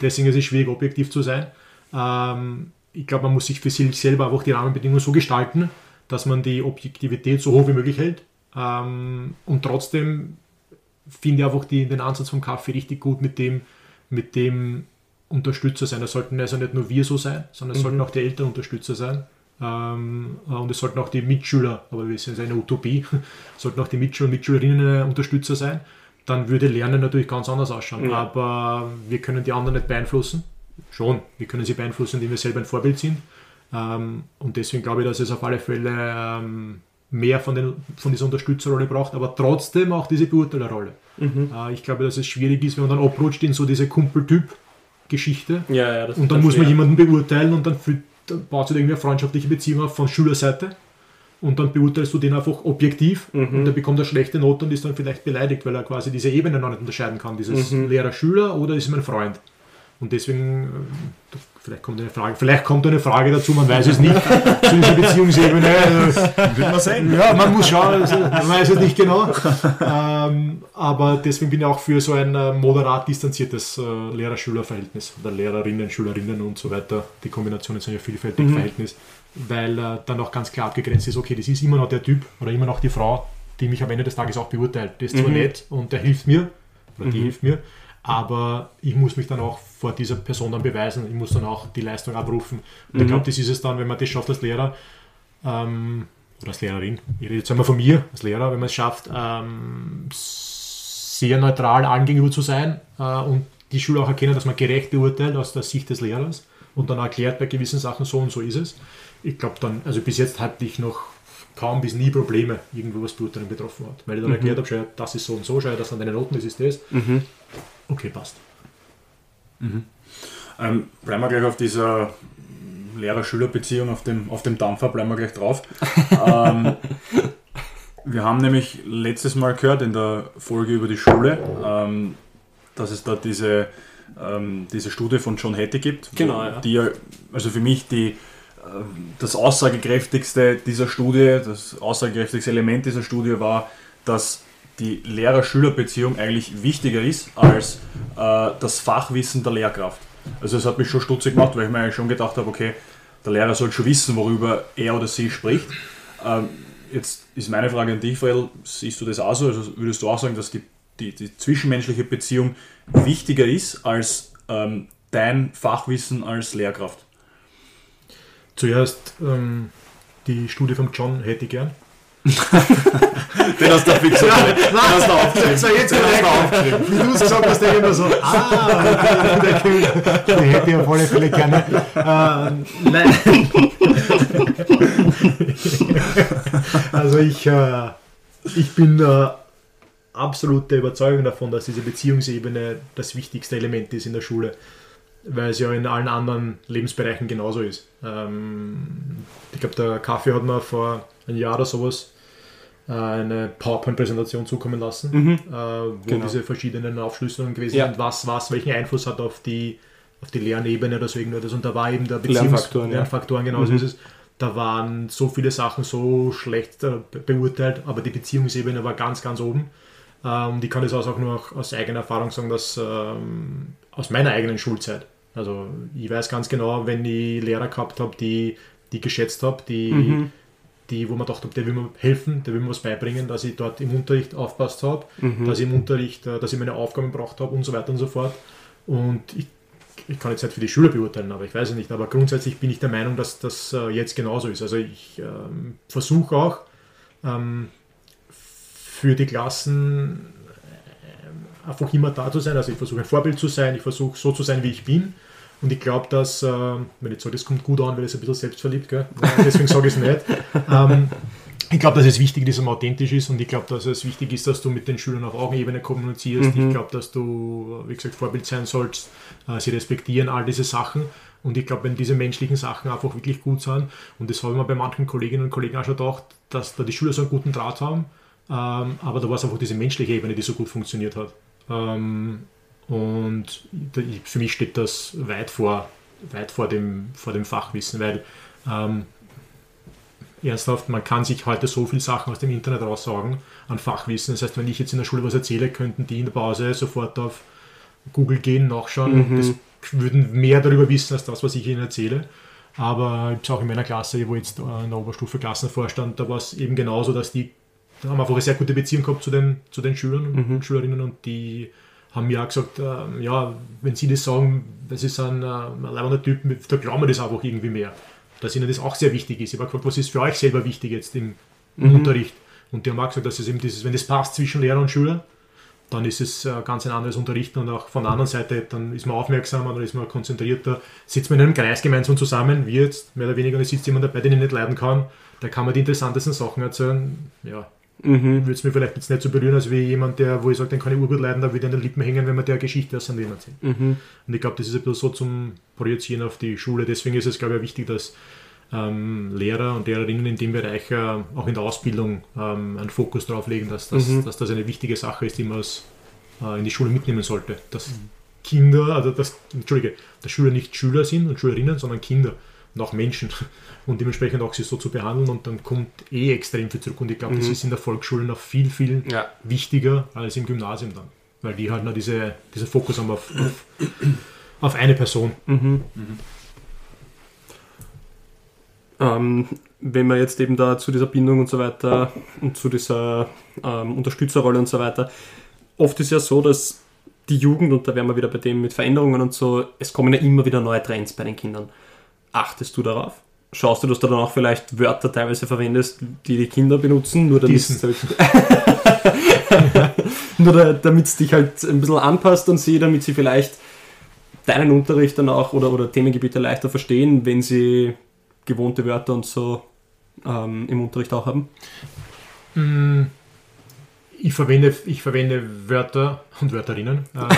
Deswegen ist es schwierig, objektiv zu sein. Ähm, ich glaube, man muss sich für sich selber einfach die Rahmenbedingungen so gestalten, dass man die Objektivität so hoch wie möglich hält. Ähm, und trotzdem finde ich einfach die, den Ansatz vom Kaffee richtig gut mit dem, mit dem Unterstützer sein. Es sollten also nicht nur wir so sein, sondern es sollten auch die Eltern Unterstützer sein. Ähm, und es sollten auch die Mitschüler, aber wir sind eine Utopie, <laughs> sollten auch die Mitschüler und Mitschülerinnen Unterstützer sein. Dann würde Lernen natürlich ganz anders ausschauen. Ja. Aber wir können die anderen nicht beeinflussen. Schon, wir können sie beeinflussen, indem wir selber ein Vorbild sind. Ähm, und deswegen glaube ich, dass es auf alle Fälle ähm, mehr von, den, von dieser Unterstützerrolle braucht, aber trotzdem auch diese Beurteilerrolle. Äh, ich glaube, dass es schwierig ist, wenn man dann abrutscht in so diese Kumpeltyp-Geschichte. Ja, ja, das Und dann muss man jemanden beurteilen und dann, fühlt, dann baut sich irgendwie eine freundschaftliche Beziehung auf von Schülerseite. Und dann beurteilst du den einfach objektiv und der bekommt eine schlechte Note und ist dann vielleicht beleidigt, weil er quasi diese Ebene noch nicht unterscheiden kann. Dieses Lehrer-Schüler oder ist mein Freund. Und deswegen, äh, vielleicht kommt eine Frage, vielleicht kommt eine Frage dazu, man weiß es nicht, zu dieser Beziehungsebene. Also, Wird man sehen. ja, man muss schauen, also, man weiß es nicht genau. Ähm, aber deswegen bin ich auch für so ein äh, moderat distanziertes äh, Lehrer-Schüler-Verhältnis oder Lehrerinnen, Schülerinnen und so weiter. Die Kombinationen sind ja vielfältig Verhältnis, weil äh, dann auch ganz klar abgegrenzt ist, okay, das ist immer noch der Typ oder immer noch die Frau, die mich am Ende des Tages auch beurteilt. Der ist zwar nett und der hilft mir, oder die hilft mir, aber ich muss mich dann auch vor dieser Person dann beweisen, ich muss dann auch die Leistung abrufen. Und ich glaube, das ist es dann, wenn man das schafft als Lehrer, ähm, oder als Lehrerin, ich rede jetzt einmal von mir als Lehrer, wenn man es schafft, ähm, sehr neutral allen gegenüber zu sein äh, und die Schüler auch erkennen, dass man gerecht beurteilt aus der Sicht des Lehrers und dann erklärt bei gewissen Sachen so und so ist es. Ich glaube dann, also bis jetzt hatte ich noch kaum bis nie Probleme, irgendwo was Beurteilung betroffen hat. Weil ich dann erklärt habe, schau, das ist so und so, schau, das sind deine Noten, das ist das. Okay, passt. Ähm, bleiben wir gleich auf dieser Lehrer-Schüler-Beziehung, auf dem, auf dem Dampfer, bleiben wir gleich drauf. <laughs> ähm, wir haben nämlich letztes Mal gehört in der Folge über die Schule, ähm, dass es da diese, ähm, diese Studie von John Hattie gibt, Genau, ja. die ja, also für mich die, ähm, das aussagekräftigste dieser Studie, das aussagekräftigste Element dieser Studie war, dass die Lehrer-Schüler-Beziehung eigentlich wichtiger ist als äh, das Fachwissen der Lehrkraft. Also es hat mich schon stutzig gemacht, weil ich mir eigentlich schon gedacht habe, okay, der Lehrer soll schon wissen, worüber er oder sie spricht. Ähm, jetzt ist meine Frage an dich, Fredel, siehst du das auch so? Also würdest du auch sagen, dass die, die, die zwischenmenschliche Beziehung wichtiger ist als ähm, dein Fachwissen als Lehrkraft? Zuerst ähm, die Studie von John hätte ich gern. <laughs> Den hast du fix Den hast du aufgeschrieben. So, jetzt Den hast du aufgeschrieben. Wie du es gesagt hast, denke ich immer so, <laughs> ah, der, der, der hätte ich auf alle Fälle gerne. Ähm, nein. <laughs> also ich, äh, ich bin äh, absolut der Überzeugung davon, dass diese Beziehungsebene das wichtigste Element ist in der Schule, weil es ja in allen anderen Lebensbereichen genauso ist. Ähm, ich glaube, der Kaffee hat mir vor einem Jahr oder sowas äh, eine PowerPoint-Präsentation zukommen lassen, äh, wo Genau. diese verschiedenen Aufschlüsselungen gewesen Ja. sind, was, was welchen Einfluss hat auf die, auf die Lernebene oder so irgendwas. Und da war eben der Beziehungs- Lernfaktoren, ja. Genau so ist es. Da waren so viele Sachen so schlecht äh, be- beurteilt, aber die Beziehungsebene war ganz, ganz oben. Ähm, Und ich kann das auch nur aus eigener Erfahrung sagen, dass ähm, aus meiner eigenen Schulzeit. Also ich weiß ganz genau, wenn ich Lehrer gehabt habe, die, die geschätzt habe, die, die, wo man dachte, der will mir helfen, der will mir was beibringen, dass ich dort im Unterricht aufpasst habe, dass ich im Unterricht, äh, dass ich meine Aufgaben gebracht habe und so weiter und so fort. Und ich, ich kann jetzt nicht für die Schüler beurteilen, aber ich weiß es nicht. Aber grundsätzlich bin ich der Meinung, dass das äh, jetzt genauso ist. Also ich ähm, versuche auch ähm, für die Klassen äh, einfach immer da zu sein. Also ich versuche ein Vorbild zu sein, ich versuche so zu sein, wie ich bin. Und ich glaube, dass, äh, wenn ich sage, das kommt gut an, weil es ein bisschen selbstverliebt, gell? Deswegen sage ich es nicht. <laughs> Ähm, ich glaube, dass es wichtig ist, dass man authentisch ist und ich glaube, dass es wichtig ist, dass du mit den Schülern auf Augenebene kommunizierst. Ich glaube, dass du, wie gesagt, Vorbild sein sollst, äh, sie respektieren, all diese Sachen. Und ich glaube, wenn diese menschlichen Sachen einfach wirklich gut sind, und das habe ich mir bei manchen Kolleginnen und Kollegen auch schon gedacht, dass da die Schüler so einen guten Draht haben, ähm, aber da war es einfach diese menschliche Ebene, die so gut funktioniert hat. Ähm, und für mich steht das weit vor, weit vor dem, vor dem Fachwissen, weil ähm, ernsthaft, man kann sich heute so viele Sachen aus dem Internet raussaugen an Fachwissen. Das heißt, wenn ich jetzt in der Schule was erzähle, könnten die in der Pause sofort auf Google gehen, nachschauen und das würden mehr darüber wissen als das, was ich ihnen erzähle. Aber ich habe auch in meiner Klasse, wo jetzt äh, in der Oberstufe Klassenvorstand, da war es eben genauso, dass die da haben einfach eine sehr gute Beziehung gehabt zu den, zu den Schülern und Schülerinnen und die haben mir auch gesagt, ähm, ja, wenn sie das sagen, das ist ein, äh, leibender Typ, da glauben wir das einfach irgendwie mehr. Dass ihnen das auch sehr wichtig ist. Ich habe gefragt, was ist für euch selber wichtig jetzt im, im Unterricht? Und die haben auch gesagt, dass es eben dieses, wenn das passt zwischen Lehrer und Schüler, dann ist es äh, ganz ein anderes Unterrichten und auch von der anderen Seite, dann ist man aufmerksamer, dann ist man konzentrierter, sitzt man in einem Kreis gemeinsam zusammen, wie jetzt, mehr oder weniger, und es sitzt jemand dabei, den ich nicht leiden kann, da kann man die interessantesten Sachen erzählen. Ja, würde es mir vielleicht jetzt nicht so berühren, als wie jemand, der, wo ich sage, den kann ich urgut leiden, da würde ich an den Lippen hängen, wenn man der Geschichte aus seinem Leben erzählt. Und ich glaube, das ist ein bisschen so zum Projizieren auf die Schule. Deswegen ist es, glaube ich, wichtig, dass ähm, Lehrer und Lehrerinnen in dem Bereich äh, auch in der Ausbildung ähm, einen Fokus darauf legen, dass das, dass das eine wichtige Sache ist, die man aus, äh, in die Schule mitnehmen sollte. Dass Kinder, also dass, Entschuldige, dass Schüler nicht Schüler sind und Schülerinnen, sondern Kinder und auch Menschen <laughs> und dementsprechend auch sie so zu behandeln und dann kommt eh extrem viel zurück und ich glaube, das ist in der Volksschule noch viel, viel Ja. wichtiger als im Gymnasium dann, weil die halt noch diese, diesen Fokus haben auf, auf, auf eine Person. Ähm, wenn man jetzt eben da zu dieser Bindung und so weiter und zu dieser ähm, Unterstützerrolle und so weiter, oft ist ja so, dass die Jugend, und da wären wir wieder bei dem mit Veränderungen und so, es kommen ja immer wieder neue Trends bei den Kindern. Achtest du darauf? Schaust du, dass du dann auch vielleicht Wörter teilweise verwendest, die die Kinder benutzen, nur damit es Diesen. <laughs> nur damit dich halt ein bisschen anpasst an sie, damit sie vielleicht deinen Unterricht dann auch oder, oder Themengebiete leichter verstehen, wenn sie gewohnte Wörter und so ähm, im Unterricht auch haben? Mm, Ich verwende, ich verwende Wörter und Wörterinnen äh,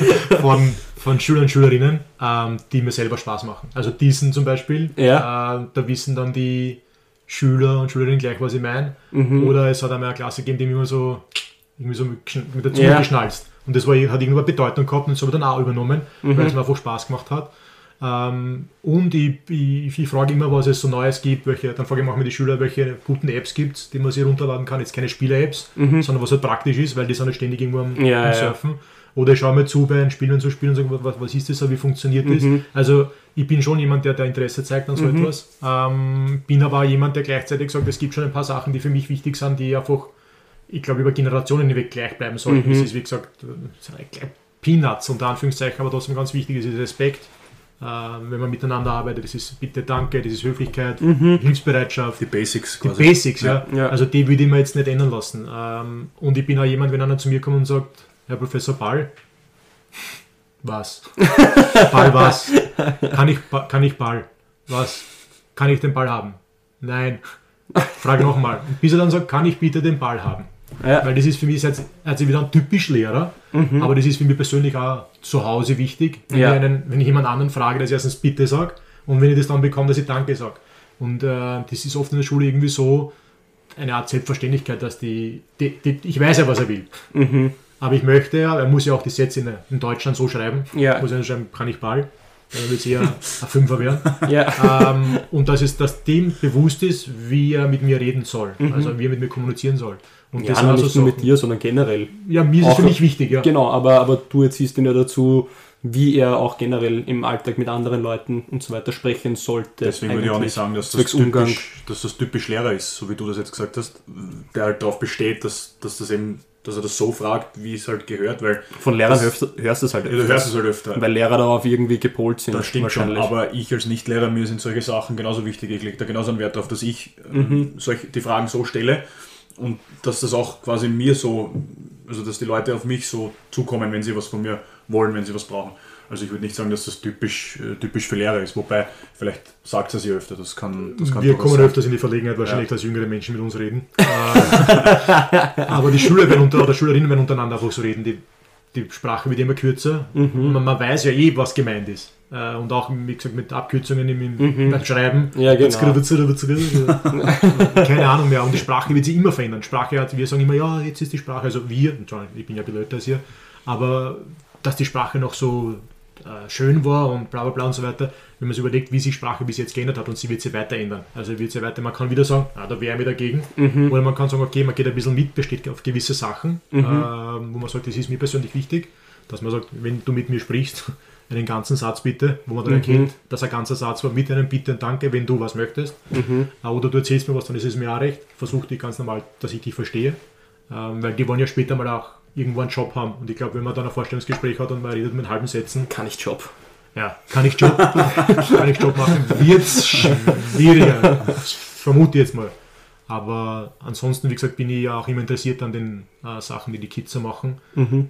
<laughs> <laughs> von, von Schülern und Schülerinnen, ähm, die mir selber Spaß machen. Also diesen zum Beispiel, Ja. äh, da wissen dann die Schüler und Schülerinnen gleich, was ich meine. Mhm. Oder es hat einmal eine Klasse gegeben, die mir immer so, irgendwie so mit, der Zunge Ja. geschnalzt. Und das war, hat irgendwo Bedeutung gehabt und das habe ich dann auch übernommen, Mhm. weil es mir einfach Spaß gemacht hat. Ähm, und ich, ich, ich frage immer, was es so Neues gibt, welche, dann frage ich manchmal die Schüler, welche guten Apps gibt es, die man sich runterladen kann. Jetzt keine Spiele-Apps, sondern was halt praktisch ist, weil die sind halt ständig irgendwo am, Mhm. Ja, am ja. Oder ich schaue mal zu bei einem Spiel und so spielen und sage, was, was ist das, wie funktioniert das? Mhm. Also ich bin schon jemand, der, der Interesse zeigt an so etwas. Ähm, bin aber auch jemand, der gleichzeitig sagt, es gibt schon ein paar Sachen, die für mich wichtig sind, die einfach, ich glaube, über Generationen hinweg gleich bleiben sollten. Mhm. Das ist, wie gesagt, gleich Peanuts unter Anführungszeichen, aber trotzdem ganz wichtig ist, ist Respekt. Äh, wenn man miteinander arbeitet, das ist Bitte, Danke, das ist Höflichkeit, Hilfsbereitschaft. Die Basics Die quasi. Basics, ja. Ja. Also die würde ich mir jetzt nicht ändern lassen. Ähm, und ich bin auch jemand, wenn einer zu mir kommt und sagt, Herr Professor Ball, was? <laughs> Ball was? Kann ich, kann ich Ball? Was? Kann ich den Ball haben? Nein. Frage nochmal. Bis er dann sagt, kann ich bitte den Ball haben? Ja. Weil das ist für mich jetzt also wieder ein typisch Lehrer, aber das ist für mich persönlich auch zu Hause wichtig, wenn, Ja. ich, einen, wenn ich jemand anderen frage, dass ich erstens bitte sage und wenn ich das dann bekomme, dass ich Danke sage. Und äh, das ist oft in der Schule irgendwie so eine Art Selbstverständlichkeit, dass die, die, die ich weiß ja, was er will. Mhm. Aber ich möchte ja, er muss ja auch die Sätze in, in Deutschland so schreiben, Ja. muss er schreiben, kann ich Ball, dann wird es eher ein Fünfer werden. <laughs> Ja. ähm, und dass es dass dem bewusst ist, wie er mit mir reden soll, also wie er mit mir kommunizieren soll. Und Mhm. Ja, nur also nicht nur mit dir, sondern generell. Ja, mir ist es Auch- für mich wichtig, ja. Genau, aber, aber du erziehst ihn ja dazu, wie er auch generell im Alltag mit anderen Leuten und so weiter sprechen sollte. Deswegen würde ich auch nicht sagen, dass das, typisch, dass das typisch Lehrer ist, so wie du das jetzt gesagt hast, der halt darauf besteht, dass, dass, das eben, dass er das so fragt, wie es halt gehört, weil Von Lehrern Das- hörst, du- hörst du es halt ja, du hörst es halt öfter. weil Lehrer darauf irgendwie gepolt sind. Das stimmt schon, aber ich als Nicht-Lehrer, mir sind solche Sachen genauso wichtig. Ich lege da genauso einen Wert darauf, dass ich Mhm. ähm, solche, die Fragen so stelle und dass das auch quasi mir so, also dass die Leute auf mich so zukommen, wenn sie was von mir wollen, wenn sie was brauchen. Also ich würde nicht sagen, dass das typisch, äh, typisch für Lehrer ist, wobei vielleicht sagt er sie öfter, das kann, das kann Wir kommen sein. öfters in die Verlegenheit, wahrscheinlich, dass jüngere Menschen mit uns reden. Äh, <laughs> aber die Schüler werden unter, oder Schülerinnen werden untereinander einfach so reden. Die, die Sprache wird immer kürzer. Mhm. Man, man weiß ja eh, was gemeint ist. Äh, und auch, wie gesagt, mit Abkürzungen im, im, beim Schreiben. Mhm. Ja, genau. <laughs> Keine Ahnung mehr. Und die Sprache wird sich immer verändern. Sprache hat, wir sagen immer, ja, jetzt ist die Sprache, also wir, Entschuldigung, ich bin ja ein bisschen älter als ihr, aber dass die Sprache noch so äh, schön war und bla bla bla und so weiter, wenn man sich überlegt, wie sich Sprache bis jetzt geändert hat und sie wird sich weiter ändern. Also wird sie weiter, man kann wieder sagen, ah, da wäre ich mir dagegen. Oder man kann sagen, okay, man geht ein bisschen mit, besteht auf gewisse Sachen, ähm, wo man sagt, das ist mir persönlich wichtig, dass man sagt, wenn du mit mir sprichst, <laughs> einen ganzen Satz bitte, wo man dann erkennt, dass ein ganzer Satz war mit einem Bitte und Danke, wenn du was möchtest. Äh, Oder du erzählst mir was, dann ist es mir auch recht. Versuch dich ganz normal, dass ich dich verstehe. Ähm, weil die wollen ja später mal auch irgendwo einen Job haben. Und ich glaube, wenn man dann ein Vorstellungsgespräch hat und man redet mit halben Sätzen, Kann ich Job. ja, kann ich Job, <laughs> kann ich Job machen, wird es schwieriger. Vermute ich jetzt mal. Aber ansonsten, wie gesagt, bin ich ja auch immer interessiert an den äh, Sachen, die die Kids so machen.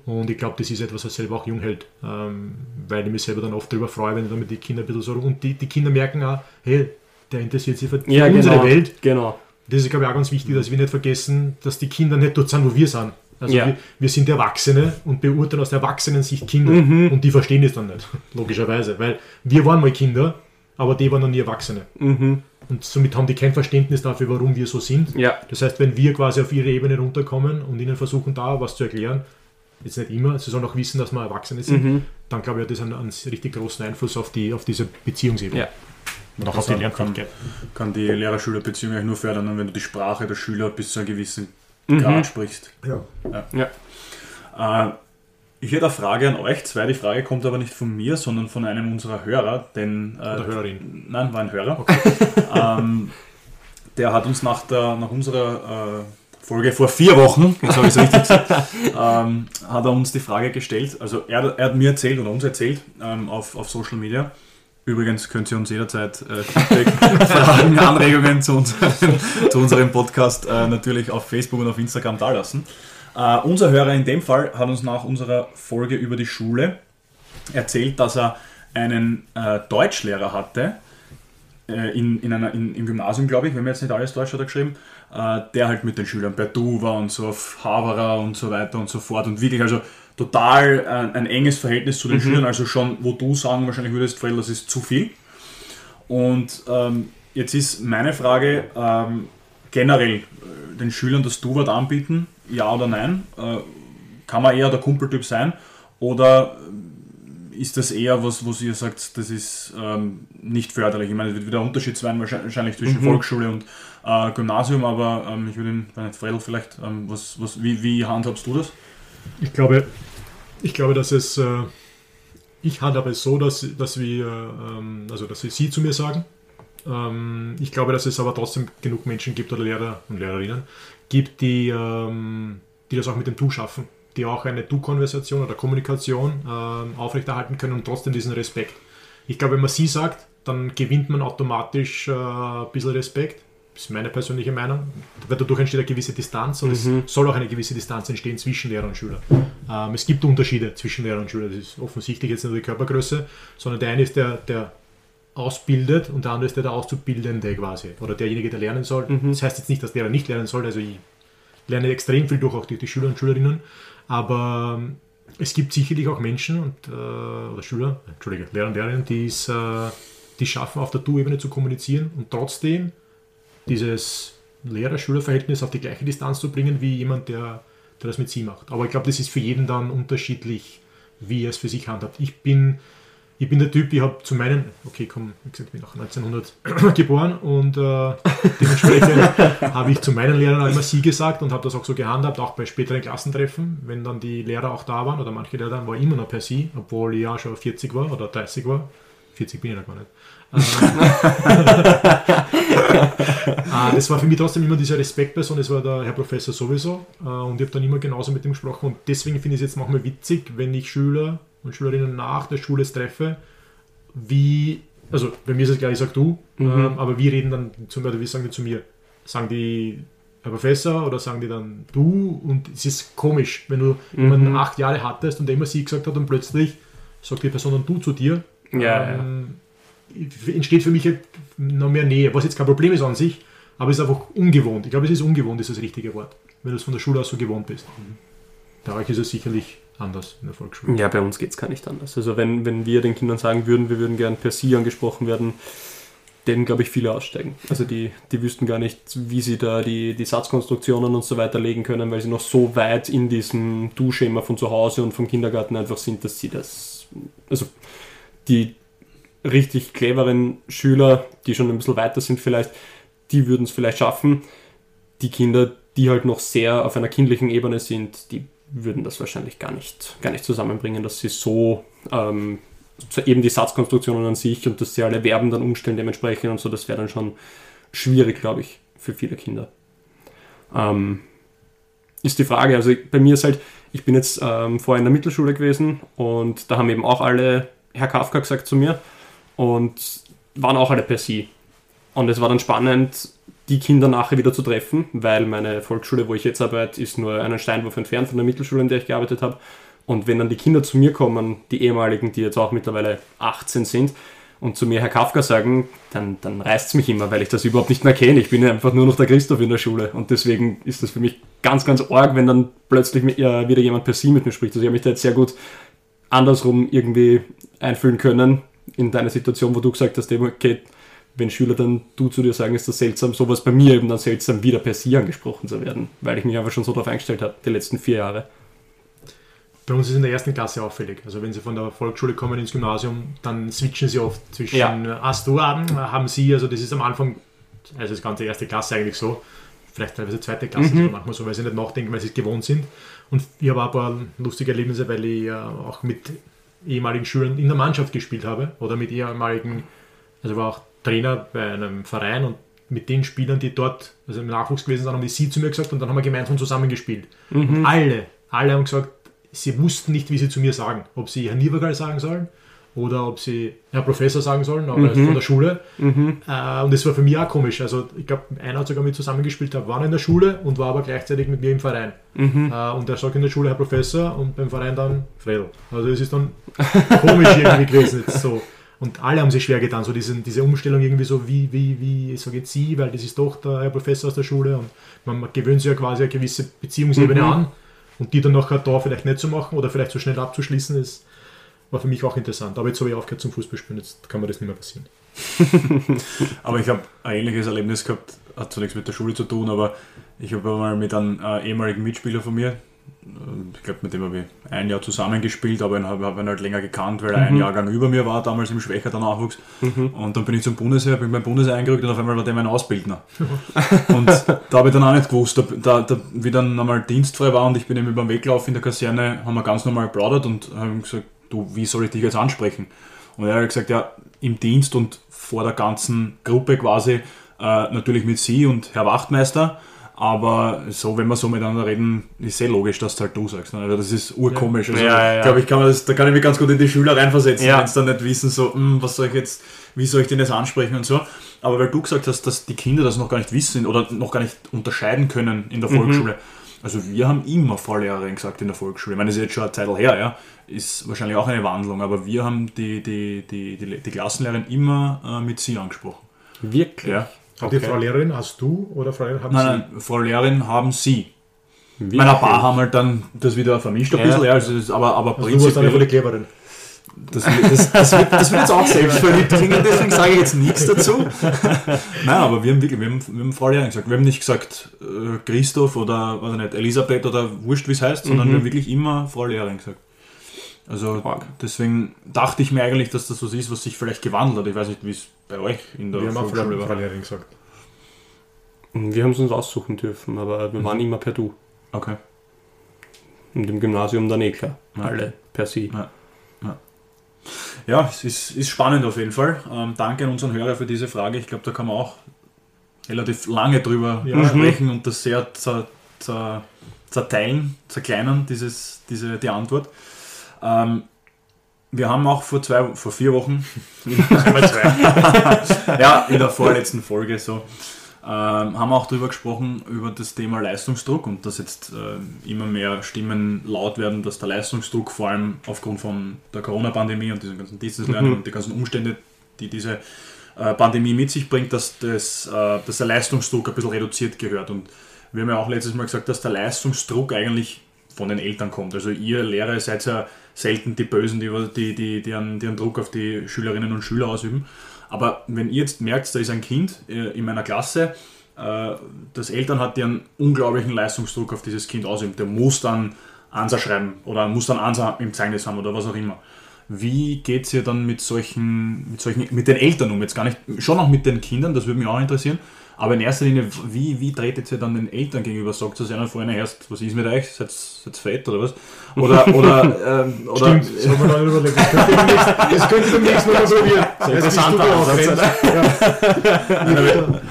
Und ich glaube, das ist etwas, was selber auch jung hält. Ähm, weil ich mich selber dann oft darüber freue, wenn ich dann mit den Kindern ein bisschen so rum. Und die, die Kinder merken auch, hey, der interessiert sich für, für Ja, unsere genau. Welt. Genau. Das ist, glaube ich, auch ganz wichtig, dass wir nicht vergessen, dass die Kinder nicht dort sind, wo wir sind. Also Ja. wir, wir sind Erwachsene und beurteilen aus der Erwachsenen-Sicht Kinder. Mhm. Und die verstehen es dann nicht, <laughs> logischerweise. Weil wir waren mal Kinder, aber die waren noch nie Erwachsene. Mhm. Und somit haben die kein Verständnis dafür, warum wir so sind. Ja. Das heißt, wenn wir quasi auf ihre Ebene runterkommen und ihnen versuchen, da was zu erklären, jetzt nicht immer, sie sollen auch wissen, dass wir Erwachsene sind, Mhm. dann glaube ich, hat das einen, einen richtig großen Einfluss auf, die, auf diese Beziehungsebene. Ja. Und auch auf die kann- Lernfähigkeit. Kann die Lehrer-Schüler-Beziehung eigentlich nur fördern, wenn du die Sprache der Schüler bis zu einem gewissen Mhm. Grad sprichst. Ja. Äh, ich hätte eine Frage an euch. Zwei, die Frage kommt aber nicht von mir, sondern von einem unserer Hörer. Denn, äh, Oder Hörerin. Nein, war ein Hörer. <laughs> ähm, der hat uns nach, der, nach unserer äh, Folge vor vier Wochen, jetzt habe ich es richtig gesagt, <laughs> ähm, hat er uns die Frage gestellt. Also er, er hat mir erzählt oder uns erzählt ähm, auf, auf Social Media. Übrigens könnt ihr uns jederzeit äh, Fragen, <laughs> Anregungen zu, uns, <laughs> zu unserem Podcast äh, natürlich auf Facebook und auf Instagram dalassen. Äh, unser Hörer in dem Fall hat uns nach unserer Folge über die Schule erzählt, dass er einen äh, Deutschlehrer hatte, äh, in, in einer, in, im Gymnasium, glaube ich, wenn mir jetzt nicht alles Deutsch hat er geschrieben, äh, der halt mit den Schülern per Du war und so auf Haberer und so weiter und so fort und wirklich also total äh, ein enges Verhältnis zu den Schülern, also schon, wo du sagen wahrscheinlich würdest, Fredel, das ist zu viel. Und ähm, jetzt ist meine Frage, ähm, generell äh, den Schülern das Du-Wort anbieten, ja oder nein? Äh, kann man eher der Kumpeltyp sein? Oder ist das eher was, was ihr sagt, das ist ähm, nicht förderlich? Ich meine, es wird wieder ein Unterschied sein wahrscheinlich zwischen Mhm. Volksschule und äh, Gymnasium, aber ähm, ich würde ihn, wenn nicht Fredel vielleicht, ähm, was, was, wie, wie handhabst du das? Ich glaube, ich glaube, dass es, äh, ich handhabe es so, dass, dass wir, ähm, also dass sie zu mir sagen. Ähm, ich glaube, dass es aber trotzdem genug Menschen gibt oder Lehrer und Lehrerinnen gibt, die, ähm, die das auch mit dem Du schaffen, die auch eine Du-Konversation oder Kommunikation ähm, aufrechterhalten können und trotzdem diesen Respekt. Ich glaube, wenn man sie sagt, dann gewinnt man automatisch äh, ein bisschen Respekt. Das ist meine persönliche Meinung. Weil dadurch entsteht eine gewisse Distanz und es soll auch eine gewisse Distanz entstehen zwischen Lehrer und Schüler. Ähm, es gibt Unterschiede zwischen Lehrer und Schüler. Das ist offensichtlich jetzt nicht nur die Körpergröße, sondern der eine ist der, der ausbildet und der andere ist der, der Auszubildende quasi. Oder derjenige, der lernen soll. Das heißt jetzt nicht, dass Lehrer nicht lernen soll. Also ich lerne extrem viel durch auch die, die Schüler und Schülerinnen. Aber ähm, es gibt sicherlich auch Menschen und, äh, oder Schüler, Entschuldige, Lehrer und Lehrerinnen, die es, äh, die schaffen, auf der Du-Ebene zu kommunizieren und trotzdem dieses Lehrer-Schüler-Verhältnis auf die gleiche Distanz zu bringen, wie jemand, der, der das mit sie macht. Aber ich glaube, das ist für jeden dann unterschiedlich, wie er es für sich handhabt. Ich bin, ich bin der Typ, ich habe zu meinen, okay, komm, wie gesagt, ich bin auch 1900 <coughs> geboren und äh, dementsprechend <laughs> habe ich zu meinen Lehrern auch immer sie gesagt und habe das auch so gehandhabt, auch bei späteren Klassentreffen, wenn dann die Lehrer auch da waren oder manche Lehrer dann, war immer noch per sie, obwohl ich ja schon 40 war oder 30 war. 40 bin ich noch gar nicht. <laughs> Ah, das war für mich trotzdem immer diese Respektperson, das war der Herr Professor sowieso. Äh, Und ich habe dann immer genauso mit ihm gesprochen. Und deswegen finde ich es jetzt manchmal witzig, wenn ich Schüler und Schülerinnen nach der Schule treffe, wie, also bei mir ist es klar, ich sage du, ähm, aber wie reden dann zu mir, oder wie sagen die zu mir? Sagen die Herr Professor oder sagen die dann du? Und es ist komisch, wenn du jemanden acht Jahre hattest und der immer sie gesagt hat und plötzlich sagt die Person dann du zu dir. Ja, ähm, entsteht für mich noch mehr Nähe, was jetzt kein Problem ist an sich, aber es ist einfach ungewohnt. Ich glaube, es ist ungewohnt, ist das richtige Wort, wenn du es von der Schule aus so gewohnt bist. Bei euch ist es sicherlich anders in der Volksschule. Ja, bei uns geht es gar nicht anders. Also wenn, wenn wir den Kindern sagen würden, wir würden gern per Sie angesprochen werden, denen, glaube ich, viele aussteigen. Also die, die wüssten gar nicht, wie sie da die, die Satzkonstruktionen und so weiter legen können, weil sie noch so weit in diesem Du-Schema von zu Hause und vom Kindergarten einfach sind, dass sie das, also die richtig cleveren Schüler, die schon ein bisschen weiter sind vielleicht, die würden es vielleicht schaffen. Die Kinder, die halt noch sehr auf einer kindlichen Ebene sind, die würden das wahrscheinlich gar nicht, gar nicht zusammenbringen, dass sie so ähm, eben die Satzkonstruktionen an sich und dass sie alle Verben dann umstellen dementsprechend und so, das wäre dann schon schwierig, glaube ich, für viele Kinder. Ähm, ist die Frage, also bei mir ist halt, ich bin jetzt ähm, vorher in der Mittelschule gewesen und da haben eben auch alle Herr Kafka gesagt zu mir und waren auch alle per Sie. Und es war dann spannend, die Kinder nachher wieder zu treffen, weil meine Volksschule, wo ich jetzt arbeite, ist nur einen Steinwurf entfernt von der Mittelschule, in der ich gearbeitet habe. Und wenn dann die Kinder zu mir kommen, die ehemaligen, die jetzt auch mittlerweile 18 sind, und zu mir Herr Kafka sagen, dann, dann reißt es mich immer, weil ich das überhaupt nicht mehr kenne. Ich bin ja einfach nur noch der Christoph in der Schule. Und deswegen ist das für mich ganz, ganz arg, wenn dann plötzlich mit, ja, wieder jemand per Sie mit mir spricht. Also ich habe mich da jetzt sehr gut andersrum irgendwie einfühlen können in deiner Situation, wo du gesagt hast, eben, okay, wenn Schüler dann du zu dir sagen, ist das seltsam, sowas bei mir eben dann seltsam, wieder per Sie angesprochen zu werden, weil ich mich einfach schon so darauf eingestellt habe, die letzten vier Jahre. bei uns ist in der ersten Klasse auffällig. Also wenn sie von der Volksschule kommen ins Gymnasium, dann switchen sie oft zwischen Ja. hast du Abend, haben sie, also das ist am Anfang, also das ganze erste Klasse eigentlich so, vielleicht teilweise zweite Klasse, Mhm. manchmal so, weil sie nicht nachdenken, weil sie es gewohnt sind. Und ich habe auch ein paar lustige Erlebnisse, weil ich ja auch mit ehemaligen Schülern in der Mannschaft gespielt habe oder mit ehemaligen, also war auch Trainer bei einem Verein und mit den Spielern, die dort, also im Nachwuchs gewesen sind, haben die sie zu mir gesagt und dann haben wir gemeinsam zusammengespielt. Und alle, alle haben gesagt, sie wussten nicht, wie sie zu mir sagen. Ob sie Herr Niebergal sagen sollen oder ob sie Herr Professor sagen sollen, aber von der Schule. Äh, und das war für mich auch komisch. Also ich glaube, einer hat sogar mit zusammengespielt, der war in der Schule und war aber gleichzeitig mit mir im Verein. Äh, und der sagt in der Schule Herr Professor und beim Verein dann Fredel. Also es ist dann <laughs> komisch irgendwie gewesen. Jetzt so. Und alle haben sich schwer getan, so diesen, diese Umstellung irgendwie so, wie, wie, wie sage jetzt Sie, weil das ist doch der Herr Professor aus der Schule und man, gewöhnt sich ja quasi eine gewisse Beziehungsebene an und die dann nachher da vielleicht nicht zu machen oder vielleicht so schnell abzuschließen, ist, war für mich auch interessant. Aber jetzt habe ich aufgehört zum Fußballspielen, jetzt kann mir das nicht mehr passieren. <laughs> Aber ich habe ein ähnliches Erlebnis gehabt, hat zwar nichts mit der Schule zu tun, aber ich habe mal mit einem äh, ehemaligen Mitspieler von mir, äh, ich glaube, mit dem habe ich ein Jahr zusammengespielt, aber ihn habe hab ihn halt länger gekannt, weil er ein Jahrgang über mir war, damals im Schwächerter Nachwuchs. Und dann bin ich zum Bundesheer, bin beim Bundesheer eingerückt und auf einmal war der mein Ausbildner. <laughs> und da habe ich dann auch nicht gewusst, da, da, da, wie dann einmal dienstfrei war und ich bin ihm über den Weg gelaufen in der Kaserne, haben wir ganz normal geplaudert und haben gesagt, du, wie soll ich dich jetzt ansprechen? Und er hat gesagt, ja, im Dienst und vor der ganzen Gruppe quasi, äh, natürlich mit Sie und Herr Wachtmeister, aber so, wenn wir so miteinander reden, ist sehr logisch, dass du halt du sagst. Ne? Also das ist urkomisch. Also, Ja, ja, ja. Glaub ich, kann man das, da kann ich mich ganz gut in die Schüler reinversetzen, Ja. wenn sie dann nicht wissen, so, hm, was soll ich jetzt, wie soll ich den jetzt ansprechen und so. Aber weil du gesagt hast, dass die Kinder das noch gar nicht wissen oder noch gar nicht unterscheiden können in der Mhm. Also wir haben immer Vorlehrerin gesagt in der Volksschule. Ich meine, das ist jetzt schon eine Zeit her, ja. Ist wahrscheinlich auch eine Wandlung, aber wir haben die, die, die, die, die Klassenlehrerin immer äh, mit sie angesprochen. Wirklich? Ja. Hat die Okay. Frau Lehrerin, hast du oder Frau Lehrerin, haben Nein, nein, Frau Lehrerin haben sie. Wirklich? Meine, ein paar haben halt dann das wieder vermischt ein Ja. bisschen, ja, also aber, aber Sie? Also du warst eine von prinzipiell. der Cleverin. Das, das, das, wird, das wird jetzt auch selbstverliebt klingen, deswegen sage ich jetzt nichts dazu. <laughs> Nein, aber wir haben wirklich, wir haben, wir haben Frau Lehrerin gesagt. Wir haben nicht gesagt äh, Christoph oder weiß ich nicht, Elisabeth oder wurscht, wie es heißt, sondern wir haben wirklich immer Frau Lehrerin gesagt. Also deswegen dachte ich mir eigentlich, dass das was ist, was sich vielleicht gewandelt hat. Ich weiß nicht, wie es bei euch in der Wir Frau, Volksschule Frau war. Lehrerin gesagt. Wir haben es uns aussuchen dürfen, aber wir waren immer per Du. Okay. Und im Gymnasium dann eh klar. Ja. Alle per Sie. Ja, es ist, ist spannend auf jeden Fall. Ähm, danke an unseren Hörer für diese Frage. Ich glaube, da kann man auch relativ lange drüber Ja. sprechen und das sehr zer, zer, zerteilen, zerkleinern, dieses, diese, die Antwort. Ähm, wir haben auch vor zwei, vor vier Wochen, <laughs> ja, in der vorletzten Folge so, ähm, haben wir auch darüber gesprochen, über das Thema Leistungsdruck und dass jetzt äh, immer mehr Stimmen laut werden, dass der Leistungsdruck vor allem aufgrund von der Corona-Pandemie und diesen ganzen Distance Learning Mhm. und die ganzen Umstände, die diese äh, Pandemie mit sich bringt, dass, das, äh, dass der Leistungsdruck ein bisschen reduziert gehört. Und wir haben ja auch letztes Mal gesagt, dass der Leistungsdruck eigentlich von den Eltern kommt. Also ihr Lehrer seid ja selten die Bösen, die, die, die, die, einen, die einen Druck auf die Schülerinnen und Schüler ausüben. Aber wenn ihr jetzt merkt, da ist ein Kind äh, in meiner Klasse, äh, das Eltern hat, die einen unglaublichen Leistungsdruck auf dieses Kind ausüben, der muss dann Ansa schreiben oder muss dann Ansa im Zeugnis haben oder was auch immer. Wie geht es ihr dann mit solchen, mit solchen, mit den Eltern um? Jetzt gar nicht, schon auch mit den Kindern, das würde mich auch interessieren. Aber in erster Linie, wie, wie tretet ihr dann den Eltern gegenüber? Sagt ihr einer vorhin erst, was ist mit euch? Seid seid fett oder was? Oder, <laughs> oder, ähm, oder Stimmt. Das könnte beim nächsten- Das könnte beim nächsten Mal probieren. interessanter Ansatz,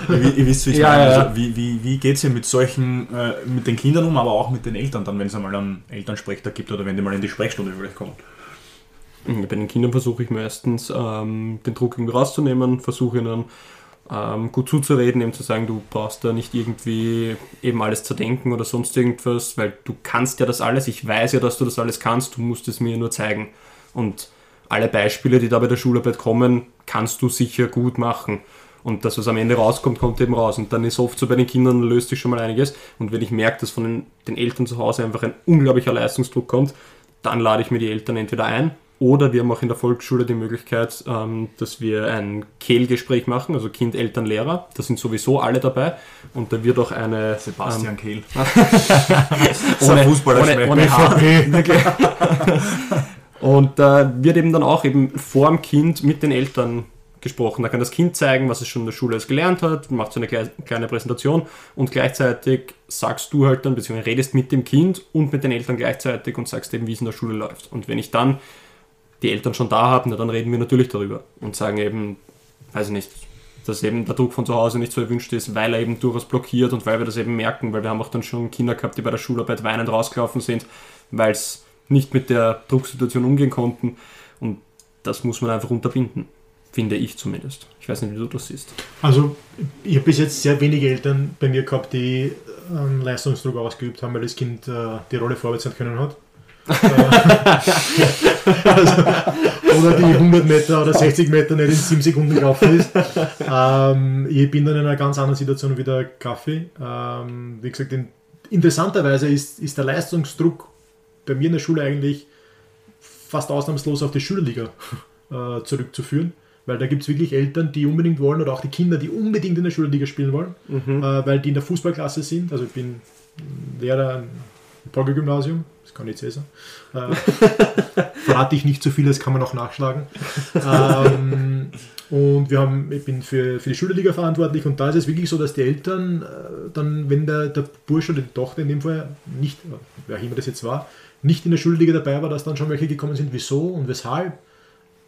ihr, ihr wisst, wie ich Ja, meine. ja, ja. Also, wie, wie, wie geht es ihr mit solchen, äh, mit den Kindern um, aber auch mit den Eltern dann, wenn es einmal einen Elternsprechtag gibt oder wenn die mal in die Sprechstunde vielleicht kommen? Bei den Kindern versuche ich meistens ähm, den Druck irgendwie rauszunehmen, versuche ihnen ähm, gut zuzureden, eben zu sagen, du brauchst da nicht irgendwie eben alles zu denken oder sonst irgendwas, weil du kannst ja das alles, ich weiß ja, dass du das alles kannst, du musst es mir nur zeigen. Und alle Beispiele, die da bei der Schularbeit kommen, kannst du sicher gut machen. Und das, was am Ende rauskommt, kommt eben raus. Und dann ist oft so bei den Kindern, löst sich schon mal einiges. Und wenn ich merke, dass von den Eltern zu Hause einfach ein unglaublicher Leistungsdruck kommt, dann lade ich mir die Eltern entweder ein Oder wir haben auch in der Volksschule die Möglichkeit, ähm, dass wir ein Kehlgespräch machen, also Kind, Eltern, Lehrer. Da sind sowieso alle dabei. Und da wird auch eine. Sebastian ähm, Kehl. <laughs> ohne, Fußballer ohne, ohne Haar. <laughs> Und da äh, wird eben dann auch eben vor dem Kind mit den Eltern gesprochen. Da kann das Kind zeigen, was es schon in der Schule gelernt hat, macht so eine kleine Präsentation und gleichzeitig sagst du halt dann, beziehungsweise redest mit dem Kind und mit den Eltern gleichzeitig und sagst eben, wie es in der Schule läuft. Und wenn ich dann die Eltern schon da habe, dann reden wir natürlich darüber und sagen eben, weiß ich nicht, dass eben der Druck von zu Hause nicht so erwünscht ist, weil er eben durchaus blockiert und weil wir das eben merken, weil wir haben auch dann schon Kinder gehabt, die bei der Schularbeit weinend rausgelaufen sind, weil es nicht mit der Drucksituation umgehen konnten und das muss man einfach unterbinden finde ich zumindest. Ich weiß nicht, wie du das siehst. Also, ich habe bis jetzt sehr wenige Eltern bei mir gehabt, die einen Leistungsdruck ausgeübt haben, weil das Kind äh, die Rolle vorwärts können hat. Also, <laughs> oder die 100 Meter oder 60 Meter nicht in 7 Sekunden gelaufen ist. Ähm, ich bin dann in einer ganz anderen Situation wie der Kaffee. Ähm, wie gesagt, in, interessanterweise ist, ist der Leistungsdruck bei mir in der Schule eigentlich fast ausnahmslos auf die Schülerliga äh, zurückzuführen. Weil da gibt es wirklich Eltern, die unbedingt wollen oder auch die Kinder, die unbedingt in der Schulliga spielen wollen, mhm. äh, weil die in der Fußballklasse sind. Also ich bin Lehrer im Polgel-Gymnasium, kann ich jetzt. Äh, <laughs> verrate ich nicht zu viel, das kann man auch nachschlagen. ähm, und wir haben, ich bin für, für die Schulliga verantwortlich und da ist es wirklich so, dass die Eltern äh, dann, wenn der, der Bursche oder die Tochter in dem Fall nicht, wer immer das jetzt war, nicht in der Schulliga dabei war, dass dann schon welche gekommen sind, wieso und weshalb